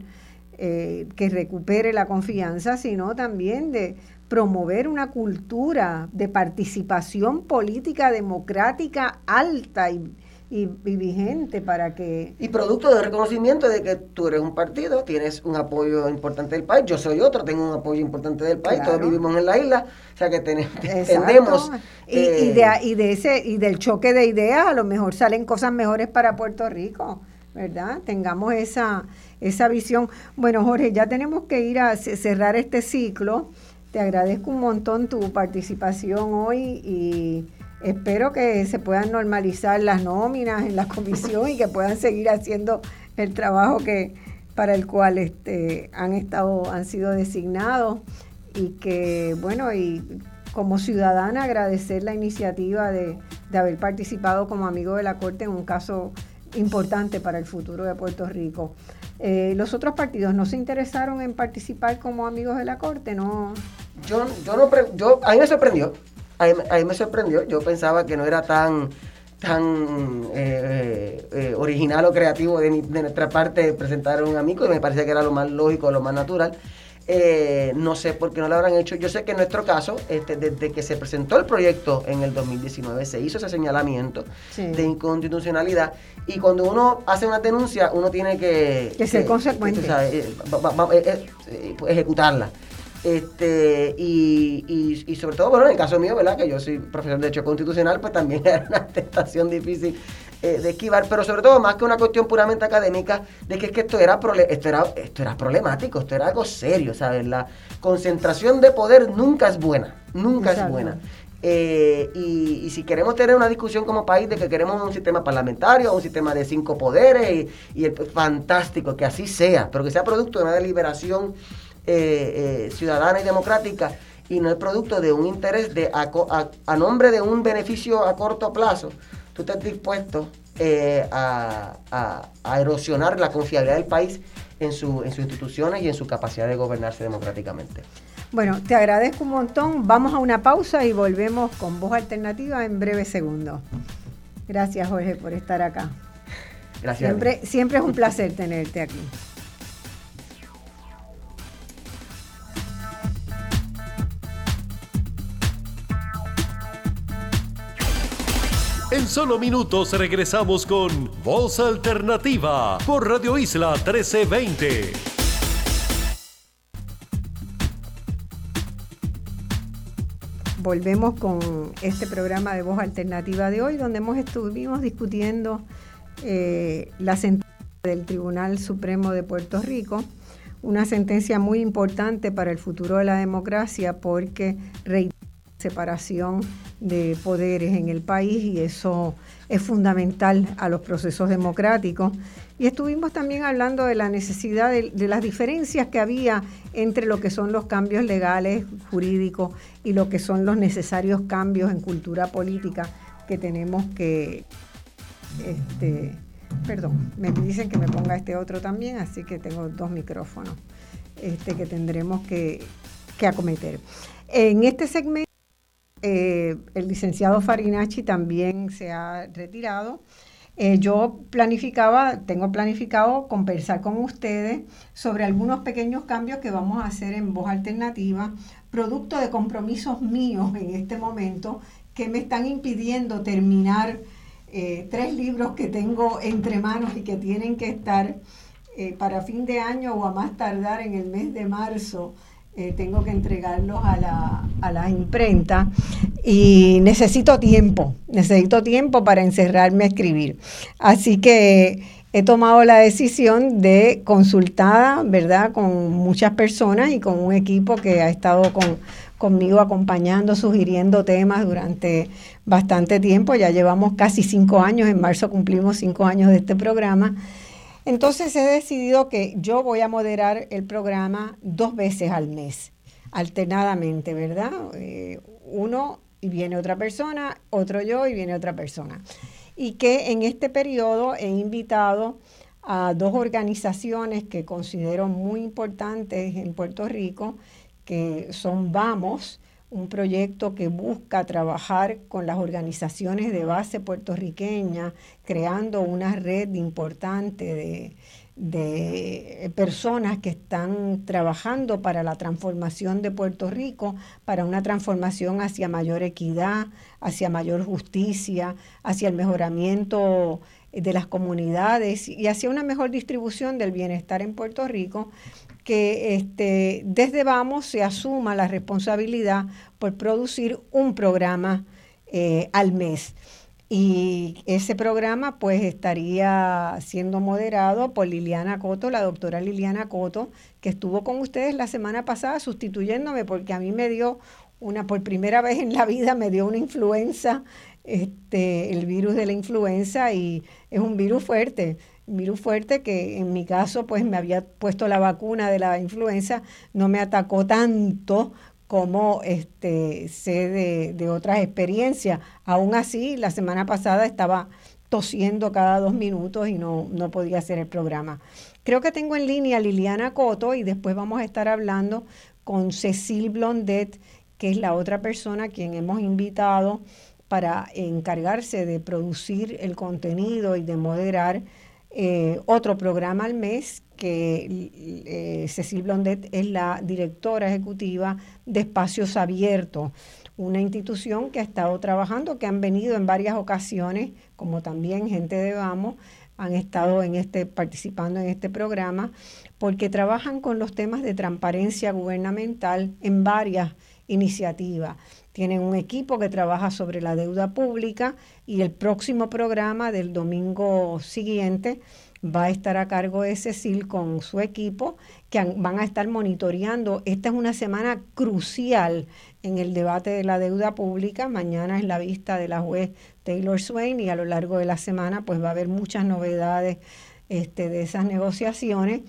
que recupere la confianza, sino también de promover una cultura de participación política democrática alta y, y, vigente para que... Y producto de reconocimiento de que tú eres un partido, tienes un apoyo importante del país, yo soy otro, tengo un apoyo importante del país, todos vivimos en la isla, o sea que tenemos... Y, de, eh, y, de ese, y del choque de ideas a lo mejor salen cosas mejores para Puerto Rico. ¿verdad? Tengamos esa, esa visión. Bueno, Jorge, ya tenemos que ir a cerrar este ciclo. Te agradezco un montón tu participación hoy y espero que se puedan normalizar las nóminas en la comisión y que puedan seguir haciendo el trabajo que para el cual este, han estado han sido designados y que bueno y como ciudadana agradecer la iniciativa de, de haber participado como amigo de la corte en un caso importante para el futuro de Puerto Rico. Eh, los otros partidos no se interesaron en participar como amigos de la corte, no. Yo, yo no, yo a mí me sorprendió, a mí, me sorprendió. Yo pensaba que no era tan tan eh, eh, original o creativo de, de, nuestra parte presentar a un amigo y me parece que era lo más lógico, lo más natural. Eh, no sé por qué no lo habrán hecho. Yo sé que en nuestro caso, este, desde que se presentó el proyecto en el 2019, se hizo ese señalamiento de inconstitucionalidad. Y cuando uno hace una denuncia, uno tiene que, ser consecuente. Eh, eh, ejecutarla. Este, y, y, sobre todo, bueno, en el caso mío, ¿verdad? Que yo soy profesor de Derecho Constitucional, pues también era una tentación difícil eh, de esquivar, pero sobre todo, más que una cuestión puramente académica, de que es que esto era, esto era, esto era problemático, esto era algo serio, ¿sabes? La concentración de poder nunca es buena, nunca es buena. Eh, y, si queremos tener una discusión como país de que queremos un sistema parlamentario, un sistema de cinco poderes, y, es fantástico, que así sea, pero que sea producto de una deliberación eh, eh, ciudadana y democrática y no es producto de un interés de a, nombre de un beneficio a corto plazo, tú estás dispuesto eh, a, erosionar la confiabilidad del país en, su, en sus instituciones y en su capacidad de gobernarse democráticamente. Bueno, te agradezco un montón. Vamos a una pausa y volvemos con voz alternativa en breve segundo. Gracias, Jorge, por estar acá. Gracias. Siempre, siempre es un placer tenerte aquí. En solo minutos regresamos con Voz Alternativa por Radio Isla 1320. Volvemos con este programa de Voz Alternativa de hoy, donde hemos estuvimos discutiendo eh, la sentencia del Tribunal Supremo de Puerto Rico, una sentencia muy importante para el futuro de la democracia porque reitera separación de poderes en el país y eso es fundamental a los procesos democráticos. Y estuvimos también hablando de la necesidad de, las diferencias que había entre lo que son los cambios legales, jurídicos y lo que son los necesarios cambios en cultura política que tenemos que... Este, perdón, me dicen que me ponga este otro también, así que tengo dos micrófonos este, que tendremos que, que acometer. En este segmento eh, el licenciado Farinacci también se ha retirado. Eh, yo planificaba, tengo planificado conversar con ustedes sobre algunos pequeños cambios que vamos a hacer en voz alternativa, producto de compromisos míos en este momento que me están impidiendo terminar eh, tres libros que tengo entre manos y que tienen que estar para fin de año o a más tardar en el mes de marzo eh, tengo que entregarlos a la, a la imprenta y necesito tiempo, necesito tiempo para encerrarme a escribir. Así que he tomado la decisión de consultar, ¿verdad?, con muchas personas y con un equipo que ha estado con, conmigo acompañando, sugiriendo temas durante bastante tiempo. Ya llevamos casi cinco años, en marzo cumplimos cinco años de este programa. Entonces he decidido que yo voy a moderar el programa dos veces al mes, alternadamente, ¿verdad? Eh, uno y viene otra persona, otro yo y viene otra persona. Y que en este periodo he invitado a dos organizaciones que considero muy importantes en Puerto Rico, que son Vamos, un proyecto que busca trabajar con las organizaciones de base puertorriqueña, creando una red importante de, de personas que están trabajando para la transformación de Puerto Rico, para una transformación hacia mayor equidad, hacia mayor justicia, hacia el mejoramiento de las comunidades y hacia una mejor distribución del bienestar en Puerto Rico que este, desde Vamos se asuma la responsabilidad por producir un programa eh, al mes. Y ese programa pues estaría siendo moderado por Liliana Coto, la doctora Liliana Coto, que estuvo con ustedes la semana pasada sustituyéndome porque a mí me dio una, por primera vez en la vida me dio una influenza, este, el virus de la influenza y es un virus fuerte virus fuerte que en mi caso pues me había puesto la vacuna de la influenza, no me atacó tanto como este, sé de, de otras experiencias. Aún así, la semana pasada estaba tosiendo cada dos minutos y no, no podía hacer el programa. Creo que tengo en línea a Liliana Coto y después vamos a estar hablando con Cecil Blondet, que es la otra persona a quien hemos invitado para encargarse de producir el contenido y de moderar eh, otro programa al mes que eh, Cecil Blondet es la directora ejecutiva de Espacios Abiertos, una institución que ha estado trabajando, que han venido en varias ocasiones, como también gente de Vamos, han estado en este, participando en este programa, porque trabajan con los temas de transparencia gubernamental en varias iniciativas. Tienen un equipo que trabaja sobre la deuda pública y el próximo programa del domingo siguiente va a estar a cargo de Cecil con su equipo, que van a estar monitoreando. Esta es una semana crucial en el debate de la deuda pública. Mañana es la vista de la juez Taylor Swain y a lo largo de la semana pues va a haber muchas novedades este, de esas negociaciones.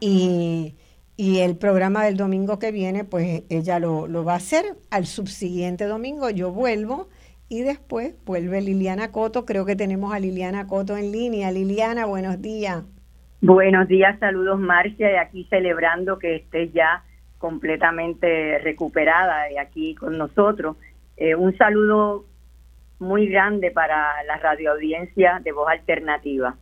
Y y el programa del domingo que viene, pues ella lo, va a hacer. Al subsiguiente domingo yo vuelvo y después vuelve Liliana Coto. Creo que tenemos a Liliana Coto en línea. Liliana, buenos días. Buenos días, saludos Marcia, y aquí celebrando que estés ya completamente recuperada y aquí con nosotros. Eh, un saludo muy grande para la radioaudiencia de Voz Alternativa.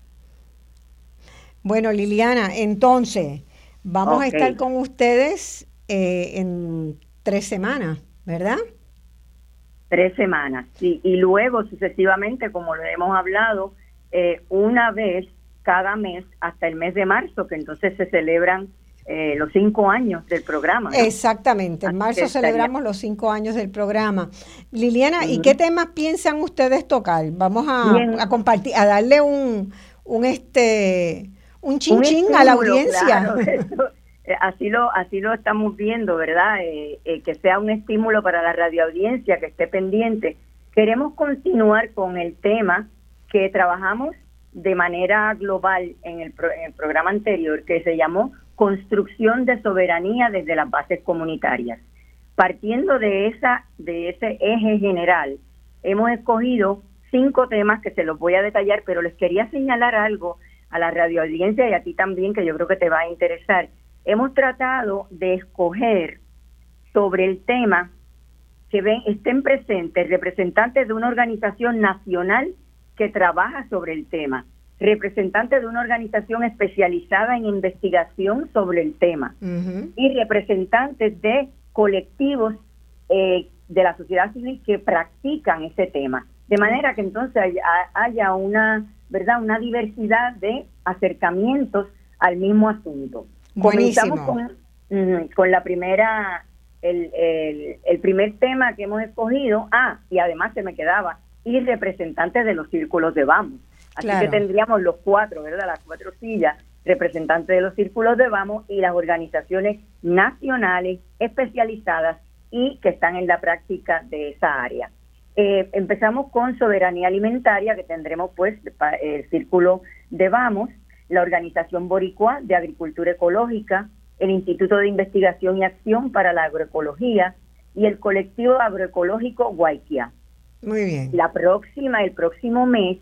Bueno, Liliana, entonces, Vamos a estar con ustedes eh, en tres semanas, ¿verdad? Tres semanas, sí. Y luego, sucesivamente, como lo hemos hablado, eh, una vez cada mes hasta el mes de marzo, que entonces se celebran eh, los cinco años del programa. Exactamente, en marzo celebramos los cinco años del programa. Liliana, ¿y qué temas piensan ustedes tocar? Vamos a, compartir, a darle un, un este un chinchín a la audiencia. Eh, así lo así lo estamos viendo, ¿verdad? Eh, eh, que sea un estímulo para la radioaudiencia que esté pendiente. Queremos continuar con el tema que trabajamos de manera global en el, en el programa anterior, que se llamó Construcción de Soberanía desde las Bases Comunitarias. Partiendo de esa de ese eje general, hemos escogido cinco temas que se los voy a detallar, pero les quería señalar algo a la radioaudiencia y a ti también, que yo creo que te va a interesar. Hemos tratado de escoger sobre el tema que ven, estén presentes representantes de una organización nacional que trabaja sobre el tema, representantes de una organización especializada en investigación sobre el tema y representantes de colectivos eh, de la sociedad civil que practican ese tema. De manera que entonces haya una ¿verdad? Una diversidad de acercamientos al mismo asunto. Buenísimo. Comenzamos con, con la primera, el, el, primer tema que hemos escogido. Ah, y además se me quedaba, y representantes de los círculos de Vamos. Así que tendríamos los cuatro, ¿verdad? Las cuatro sillas, representantes de los círculos de Vamos y las organizaciones nacionales especializadas y que están en la práctica de esa área. Eh, empezamos con soberanía alimentaria, que tendremos pues el círculo de Vamos, la Organización Boricua de Agricultura Ecológica, el Instituto de Investigación y Acción para la Agroecología y el colectivo agroecológico Guayquia. Muy bien. La próxima, el próximo mes,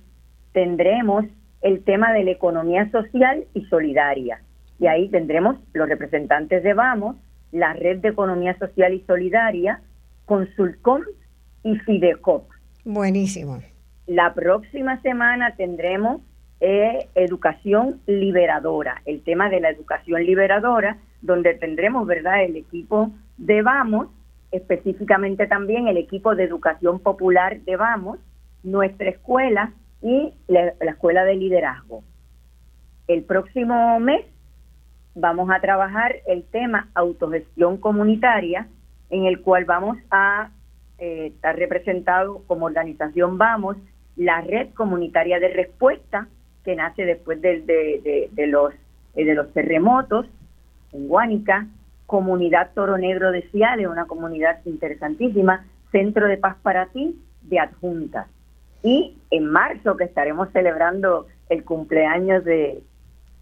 tendremos el tema de la economía social y solidaria. Y ahí tendremos los representantes de Vamos, la Red de Economía Social y Solidaria, Consulcom y Fidecop. Buenísimo. La próxima semana tendremos eh, educación liberadora, el tema de la educación liberadora, donde tendremos, ¿verdad?, el equipo de Vamos, específicamente también el equipo de educación popular de Vamos, nuestra escuela y la, escuela de liderazgo. El próximo mes vamos a trabajar el tema autogestión comunitaria, en el cual vamos a eh, estar representado como organización Vamos, la red comunitaria de respuesta, que nace después de, de, los, eh, de los terremotos en Guánica, Comunidad Toro Negro de Ciales, una comunidad interesantísima, Centro de Paz para Ti de Adjuntas. Y en marzo, que estaremos celebrando el cumpleaños de,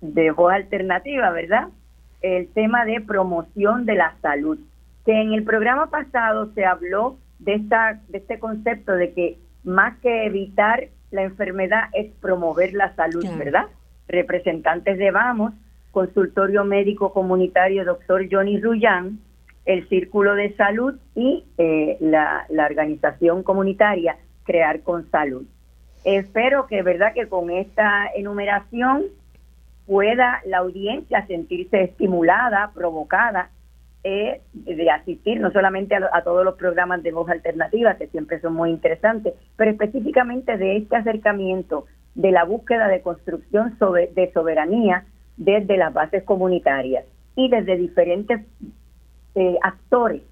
de Voz Alternativa, ¿verdad? El tema de promoción de la salud, que en el programa pasado se habló de, esta, de este concepto de que más que evitar la enfermedad es promover la salud, ¿verdad? Representantes de Vamos, Consultorio Médico Comunitario Doctor Johnny Rullán, el Círculo de Salud y eh, la, la, organización comunitaria Crear con Salud. Espero que, ¿verdad?, que con esta enumeración pueda la audiencia sentirse estimulada, provocada eh, de asistir no solamente a, todos los programas de voz alternativa, que siempre son muy interesantes, pero específicamente de este acercamiento de la búsqueda de construcción de soberanía desde las bases comunitarias y desde diferentes eh, actores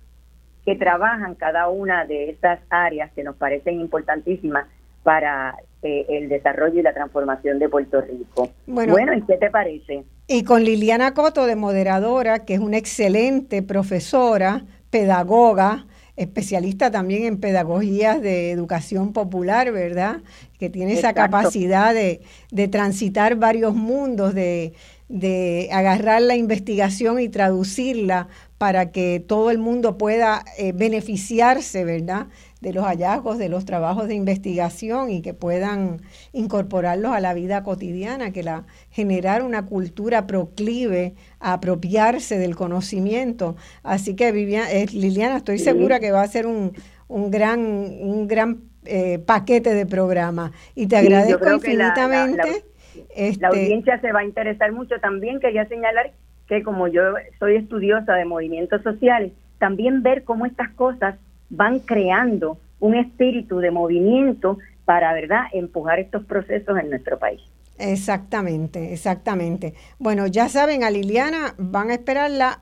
que trabajan cada una de estas áreas que nos parecen importantísimas para eh, el desarrollo y la transformación de Puerto Rico. Bueno, ¿y qué te parece? Y con Liliana Coto de moderadora, que es una excelente profesora, pedagoga, especialista también en pedagogías de educación popular, ¿verdad? Que tiene esa capacidad de, transitar varios mundos, de, de, agarrar la investigación y traducirla para que todo el mundo pueda eh, beneficiarse, ¿verdad? De los hallazgos de los trabajos de investigación y que puedan incorporarlos a la vida cotidiana, que la generar una cultura proclive a apropiarse del conocimiento. Así que Viviana, eh, Liliana, estoy segura que va a ser un, un gran, un gran eh, paquete de programa y te agradezco infinitamente. La, este, audiencia se va a interesar mucho. También quería señalar que como yo soy estudiosa de movimientos sociales, también ver cómo estas cosas van creando un espíritu de movimiento para, ¿verdad?, empujar estos procesos en nuestro país. Exactamente, exactamente. Bueno, ya saben, a Liliana van a esperarla.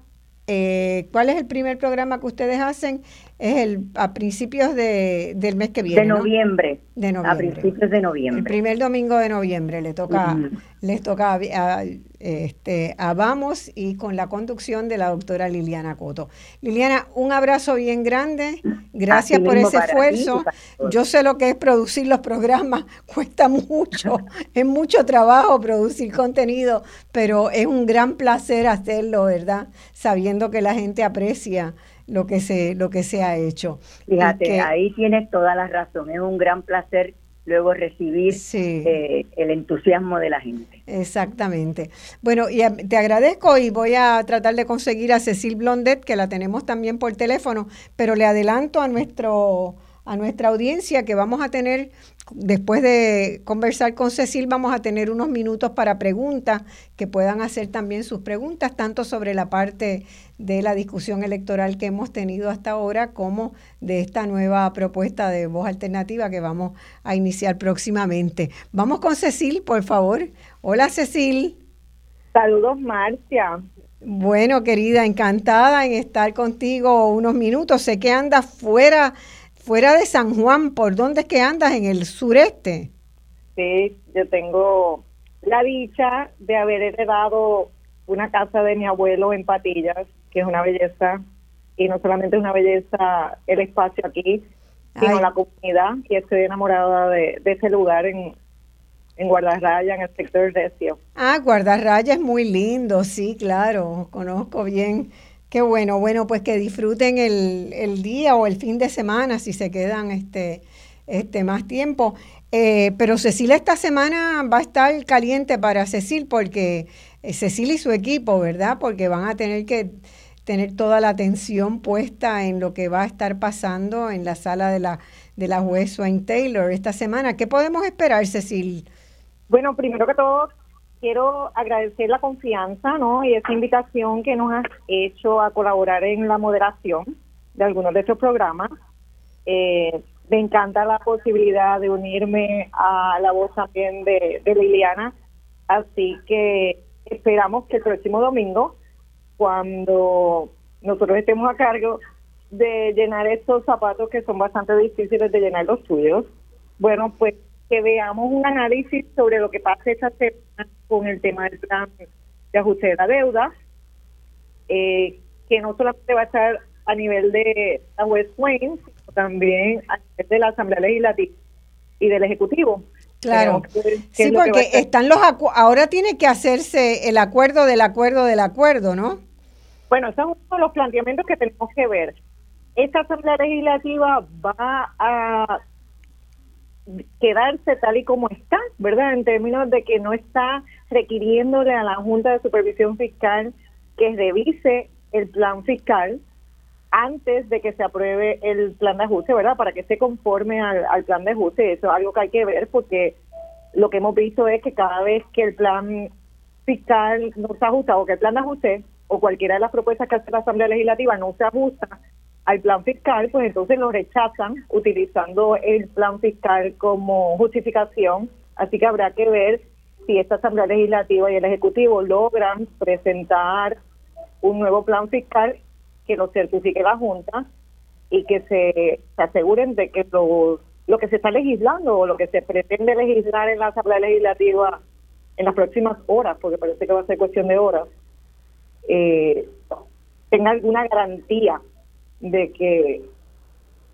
Eh, ¿Cuál es el primer programa que ustedes hacen? es el a principios de, del mes que viene. De noviembre. De noviembre. A principios de noviembre. El primer domingo de noviembre le toca, les toca a, este, a Vamos y con la conducción de la doctora Liliana Coto. Liliana, un abrazo bien grande. Gracias por ese esfuerzo. Yo sé lo que es producir los programas, cuesta mucho, es mucho trabajo producir contenido, pero es un gran placer hacerlo, ¿verdad? Sabiendo que la gente aprecia lo que se, lo que se ha hecho. Fíjate, ahí tienes toda la razón, es un gran placer luego recibir eh, el entusiasmo de la gente. Exactamente. Bueno, y te agradezco y voy a tratar de conseguir a Cecil Blondet, que la tenemos también por teléfono, pero le adelanto a nuestro a nuestra audiencia que vamos a tener, después de conversar con Cecil, vamos a tener unos minutos para preguntas, que puedan hacer también sus preguntas, tanto sobre la parte de la discusión electoral que hemos tenido hasta ahora, como de esta nueva propuesta de voz alternativa que vamos a iniciar próximamente. Vamos con Cecil, por favor. Hola, Cecil. Saludos, Marcia. Bueno, querida, encantada en estar contigo unos minutos. Sé que andas fuera fuera de San Juan, ¿por dónde es que andas? ¿En el sureste? Sí, yo tengo la dicha de haber heredado una casa de mi abuelo en Patillas, que es una belleza, y no solamente es una belleza el espacio aquí, sino la comunidad, y estoy enamorada de, ese lugar en, en Guardarraya, en el sector Recio. Ah, Guardarraya es muy lindo, sí, claro, conozco bien Qué bueno, bueno, pues que disfruten el, día o el fin de semana si se quedan este, este más tiempo. Eh, pero Cecilia esta semana va a estar caliente para Cecil porque eh, Cecil y su equipo, ¿verdad? Porque van a tener que tener toda la atención puesta en lo que va a estar pasando en la sala de la, de la juez Swain Taylor esta semana. ¿Qué podemos esperar, Cecil? Bueno, primero que todo, quiero agradecer la confianza ¿no? y esa invitación que nos has hecho a colaborar en la moderación de algunos de estos programas. Eh, me encanta la posibilidad de unirme a la voz también de, Liliana, así que esperamos que el próximo domingo, cuando nosotros estemos a cargo de llenar estos zapatos que son bastante difíciles de llenar los tuyos, bueno, pues que veamos un análisis sobre lo que pasa esta semana con el tema del plan de ajuste de la deuda, eh, que no solamente va a estar a nivel de la West Wayne, sino también a nivel de la Asamblea Legislativa y del Ejecutivo. Claro. sí, porque están los ahora tiene que hacerse el acuerdo del acuerdo del acuerdo, ¿no? Bueno, esos son uno de los planteamientos que tenemos que ver. Esta Asamblea Legislativa va a quedarse tal y como está, ¿verdad? En términos de que no está requiriéndole a la Junta de Supervisión Fiscal que revise el plan fiscal antes de que se apruebe el plan de ajuste, ¿verdad? Para que se conforme al, plan de ajuste. Eso es algo que hay que ver porque lo que hemos visto es que cada vez que el plan fiscal no se ajusta o que el plan de ajuste o cualquiera de las propuestas que hace la Asamblea Legislativa no se ajusta al plan fiscal, pues entonces lo rechazan utilizando el plan fiscal como justificación. Así que habrá que ver si esta Asamblea Legislativa y el Ejecutivo logran presentar un nuevo plan fiscal que lo certifique la Junta y que se, aseguren de que lo, lo que se está legislando o lo que se pretende legislar en la Asamblea Legislativa en las próximas horas, porque parece que va a ser cuestión de horas, eh, tenga alguna garantía de que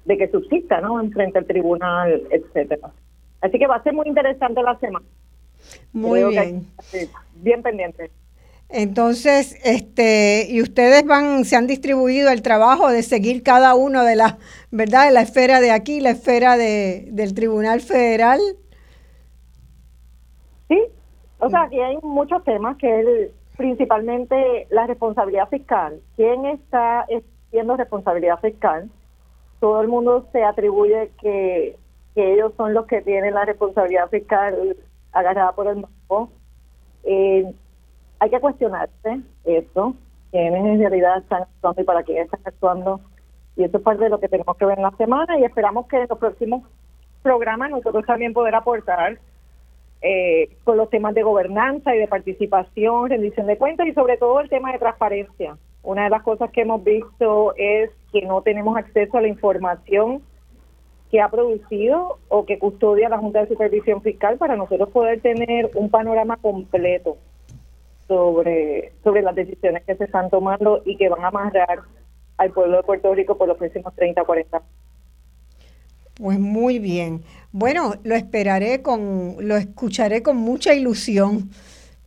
de que subsista, ¿no? En frente al tribunal, etcétera. Así que va a ser muy interesante la semana. Muy bien. bien pendiente. Entonces, este, y ustedes van, se han distribuido el trabajo de seguir cada uno de las, ¿verdad? De la esfera de aquí, la esfera de, del Tribunal Federal. Sí, o sea, aquí hay muchos temas que es principalmente la responsabilidad fiscal. ¿Quién está siendo responsabilidad fiscal. Todo el mundo se atribuye que, ellos son los que tienen la responsabilidad fiscal agarrada por el banco. Eh, hay que cuestionarse eso, quiénes en realidad están actuando y para quién están actuando. Y eso es parte de lo que tenemos que ver en la semana y esperamos que en los próximos programas nosotros también poder aportar eh, con los temas de gobernanza y de participación, rendición de cuentas y sobre todo el tema de transparencia. Una de las cosas que hemos visto es que no tenemos acceso a la información que ha producido o que custodia la Junta de Supervisión Fiscal para nosotros poder tener un panorama completo sobre, sobre las decisiones que se están tomando y que van a amarrar al pueblo de Puerto Rico por los próximos 30 o 40 años. Pues muy bien. Bueno, lo esperaré con, lo escucharé con mucha ilusión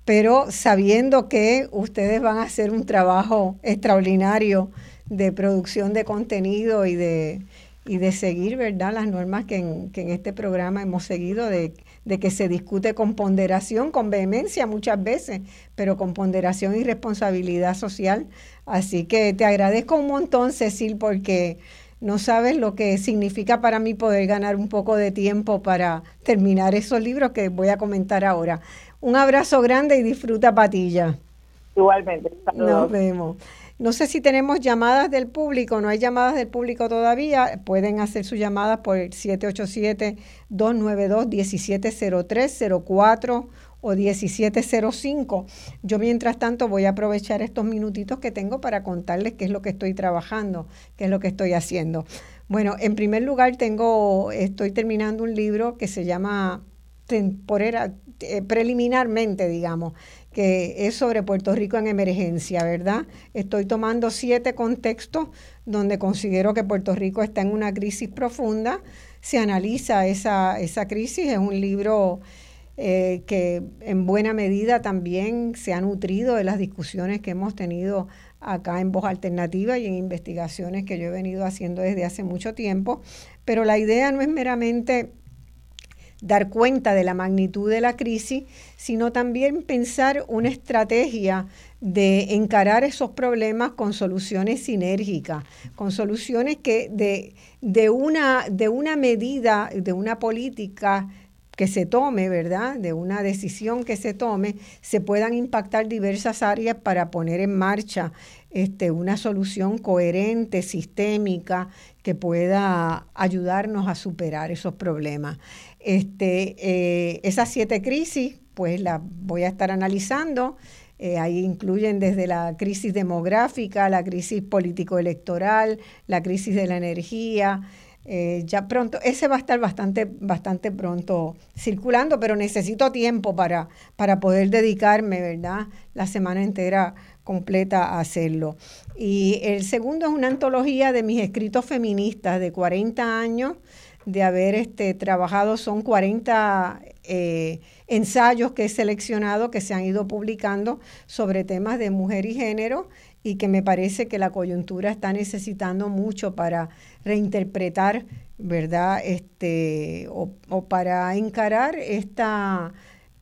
pero sabiendo que ustedes van a hacer un trabajo extraordinario de producción de contenido y de, y de seguir, ¿verdad?, las normas que en, que en este programa hemos seguido, de, de, que se discute con ponderación, con vehemencia muchas veces, pero con ponderación y responsabilidad social. Así que te agradezco un montón, Cecil, porque no sabes lo que significa para mí poder ganar un poco de tiempo para terminar esos libros que voy a comentar ahora. Un abrazo grande y disfruta Patilla. Igualmente. Nos vemos. No sé si tenemos llamadas del público, no hay llamadas del público todavía. Pueden hacer sus llamadas por 787-292-1703, 04 o 1705. Yo mientras tanto voy a aprovechar estos minutitos que tengo para contarles qué es lo que estoy trabajando, qué es lo que estoy haciendo. Bueno, en primer lugar tengo, estoy terminando un libro que se llama temporera, eh, preliminarmente, digamos, que es sobre Puerto Rico en emergencia, ¿verdad? Estoy tomando siete contextos donde considero que Puerto Rico está en una crisis profunda. Se analiza esa, esa crisis, es un libro eh, que en buena medida también se ha nutrido de las discusiones que hemos tenido acá en Voz Alternativa y en investigaciones que yo he venido haciendo desde hace mucho tiempo. Pero la idea no es meramente dar cuenta de la magnitud de la crisis, sino también pensar una estrategia de encarar esos problemas con soluciones sinérgicas, con soluciones que de, de, una, de una medida, de una política que se tome, ¿verdad? De una decisión que se tome, se puedan impactar diversas áreas para poner en marcha este, una solución coherente, sistémica, que pueda ayudarnos a superar esos problemas. Este, eh, esas siete crisis, pues las voy a estar analizando. Eh, ahí incluyen desde la crisis demográfica, la crisis político-electoral, la crisis de la energía, eh, ya pronto, ese va a estar bastante, bastante pronto circulando, pero necesito tiempo para, para poder dedicarme, ¿verdad? La semana entera completa a hacerlo. Y el segundo es una antología de mis escritos feministas de 40 años de haber este, trabajado, son 40 eh, ensayos que he seleccionado que se han ido publicando sobre temas de mujer y género y que me parece que la coyuntura está necesitando mucho para reinterpretar, ¿verdad? Este, o, para encarar esta,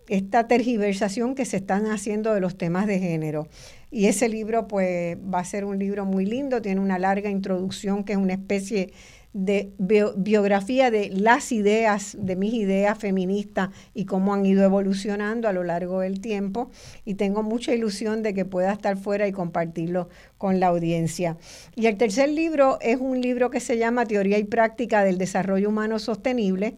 esta tergiversación que se están haciendo de los temas de género. Y ese libro, pues, va a ser un libro muy lindo, tiene una larga introducción que es una especie de biografía de las ideas, de mis ideas feministas y cómo han ido evolucionando a lo largo del tiempo. Y tengo mucha ilusión de que pueda estar fuera y compartirlo con la audiencia. Y el tercer libro es un libro que se llama Teoría y Práctica del Desarrollo Humano Sostenible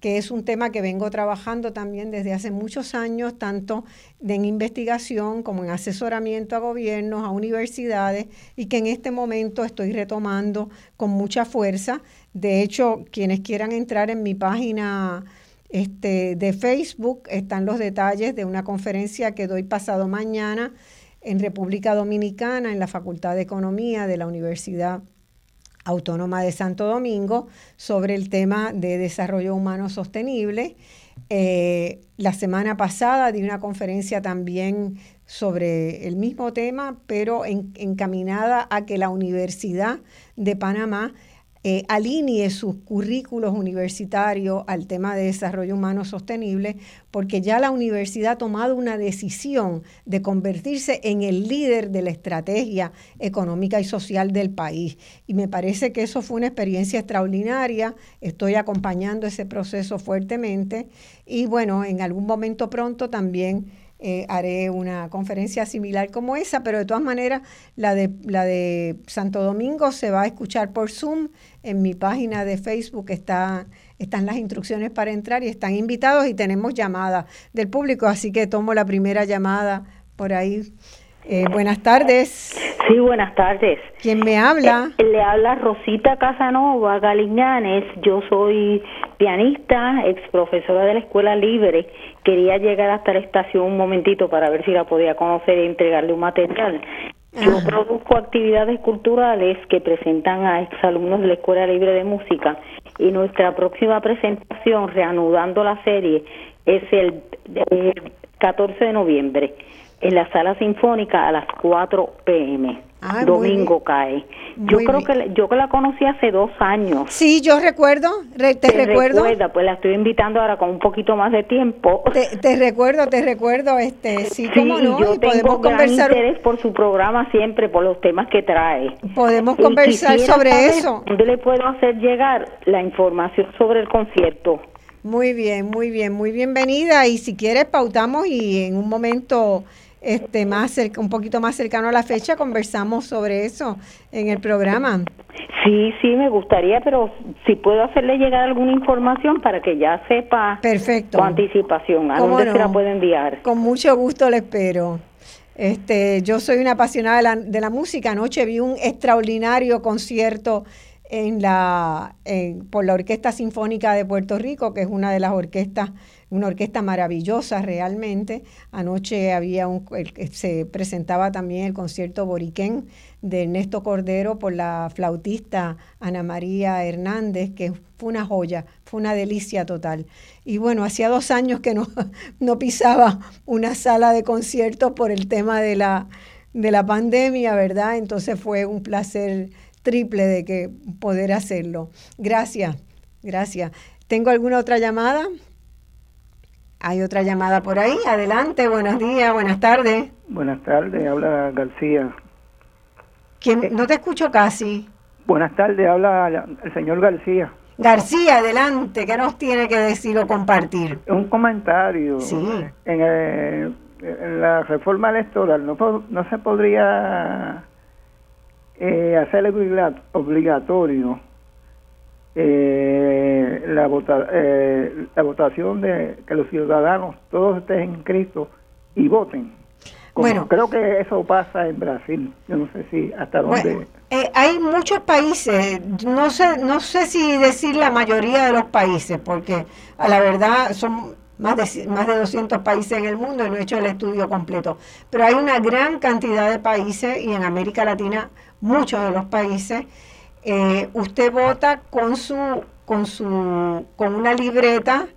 que es un tema que vengo trabajando también desde hace muchos años, tanto en investigación como en asesoramiento a gobiernos, a universidades, y que en este momento estoy retomando con mucha fuerza. De hecho, quienes quieran entrar en mi página este, de Facebook, están los detalles de una conferencia que doy pasado mañana en República Dominicana, en la Facultad de Economía de la Universidad Autónoma de Santo Domingo sobre el tema de desarrollo humano sostenible. Eh, la semana pasada di una conferencia también sobre el mismo tema, pero encaminada a que la Universidad de Panamá eh, alinee sus currículos universitarios al tema de desarrollo humano sostenible, porque ya la universidad ha tomado una decisión de convertirse en el líder de la estrategia económica y social del país. Y me parece que eso fue una experiencia extraordinaria. Estoy acompañando ese proceso fuertemente y bueno, en algún momento pronto también eh, haré una conferencia similar como esa, pero de todas maneras la de, la de Santo Domingo se va a escuchar por Zoom. En mi página de Facebook está, están las instrucciones para entrar y están invitados y tenemos llamadas del público, así que tomo la primera llamada por ahí. Eh, buenas tardes. Sí, buenas tardes. ¿Quién me habla? Eh, le habla Rosita Casanova Galiñanes. Yo soy pianista, ex profesora de la Escuela Libre. Quería llegar hasta la estación un momentito para ver si la podía conocer e entregarle un material. Yo produzco actividades culturales que presentan a exalumnos de la Escuela Libre de Música y nuestra próxima presentación, reanudando la serie, es el, el 14 de noviembre en la sala sinfónica a las 4 pm. Domingo cae. Yo creo que yo que la conocí hace dos años. Sí, yo recuerdo, te, recuerdo. Recuerda, pues la estoy invitando ahora con un poquito más de tiempo. Te, recuerdo, te recuerdo, este, sí, sí no, yo tengo gran interés por su programa siempre, por los temas que trae. Podemos conversar sobre eso. ¿Dónde le puedo hacer llegar la información sobre el concierto? Muy bien, muy bien, muy bienvenida y si quieres pautamos y en un momento este más un poquito más cercano a la fecha conversamos sobre eso en el programa. Sí, sí, me gustaría, pero si puedo hacerle llegar alguna información para que ya sepa Perfecto. con anticipación a dónde se la puede enviar. Con mucho gusto le espero. Este, yo soy una apasionada de la, de la música. Anoche vi un extraordinario concierto en la, por la Orquesta Sinfónica de Puerto Rico, que es una de las orquestas una orquesta maravillosa realmente. Anoche había un, se presentaba también el concierto Boriquén de Ernesto Cordero por la flautista Ana María Hernández, que fue una joya, fue una delicia total. Y bueno, hacía dos años que no, no pisaba una sala de conciertos por el tema de la, de la pandemia, ¿verdad? Entonces fue un placer triple de que poder hacerlo. Gracias, gracias. ¿Tengo alguna otra llamada? Hay otra llamada por ahí. Adelante, buenos días, buenas tardes. Buenas tardes, habla García. ¿Quién? No te escucho casi. Buenas tardes, habla el señor García. García, adelante, ¿qué nos tiene que decir o compartir? Un comentario. Sí. En, la reforma electoral no, no se podría eh, hacer obligatorio eh, la, vota, eh, la votación de que los ciudadanos todos estén inscritos y voten. bueno, creo que eso pasa en Brasil. Yo no sé si hasta dónde. Eh, hay muchos países, no sé, no sé si decir la mayoría de los países, porque a la verdad son más de, más de 200 países en el mundo y no he hecho el estudio completo, pero hay una gran cantidad de países y en América Latina muchos de los países, eh, usted vota con su, con su, con una libreta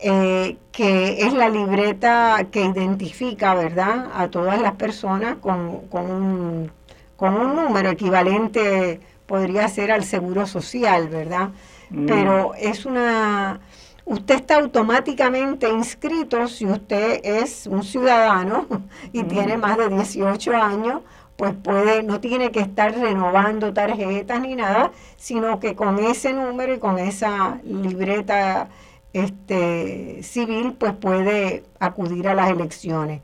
eh, que es la libreta que identifica, ¿verdad?, a todas las personas con, con un con un número equivalente podría ser al seguro social, ¿verdad? Mm. Pero es una... Usted está automáticamente inscrito si usted es un ciudadano y mm. tiene más de 18 años, pues puede, no tiene que estar renovando tarjetas ni nada, sino que con ese número y con esa libreta este, civil, pues puede acudir a las elecciones.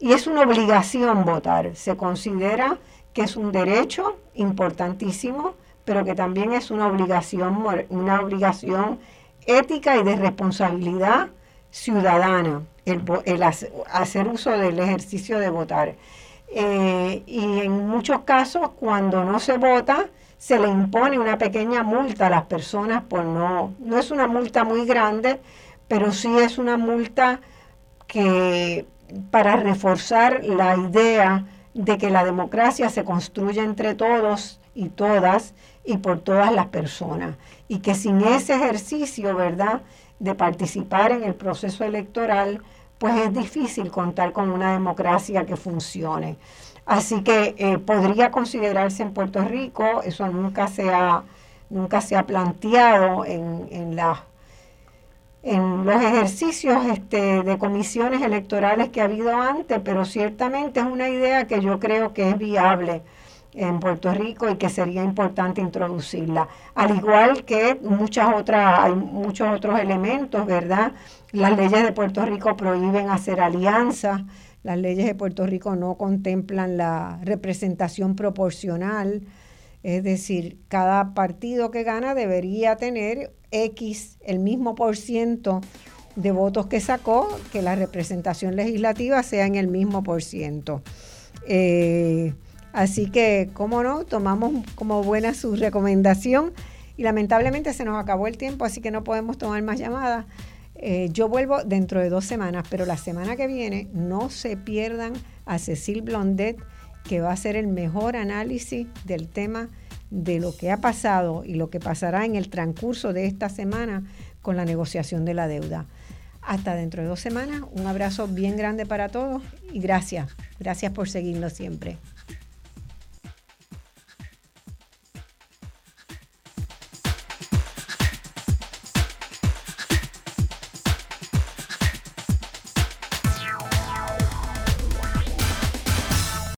Y es una obligación votar, se considera que es un derecho importantísimo, pero que también es una obligación, una obligación ética y de responsabilidad ciudadana, el, hacer uso del ejercicio de votar. Eh, y en muchos casos, cuando no se vota, se le impone una pequeña multa a las personas por no, no es una multa muy grande, pero sí es una multa que para reforzar la idea de que la democracia se construye entre todos y todas y por todas las personas. Y que sin ese ejercicio, ¿verdad?, de participar en el proceso electoral, pues es difícil contar con una democracia que funcione. Así que eh, podría considerarse en Puerto Rico, eso nunca se ha, nunca se ha planteado en, en los ejercicios este, de comisiones electorales que ha habido antes, pero ciertamente es una idea que yo creo que es viable en Puerto Rico y que sería importante introducirla. Al igual que muchas otras, hay muchos otros elementos, ¿verdad? Las leyes de Puerto Rico prohíben hacer alianzas, las leyes de Puerto Rico no contemplan la representación proporcional, es decir, cada partido que gana debería tener X, el mismo por ciento de votos que sacó, que la representación legislativa sea en el mismo por ciento. Eh, así que, cómo no, tomamos como buena su recomendación y lamentablemente se nos acabó el tiempo, así que no podemos tomar más llamadas. Eh, yo vuelvo dentro de dos semanas, pero la semana que viene no se pierdan a Cecil Blondet, que va a hacer el mejor análisis del tema de lo que ha pasado y lo que pasará en el transcurso de esta semana con la negociación de la deuda. Hasta dentro de dos semanas, un abrazo bien grande para todos y gracias, gracias por seguirnos siempre.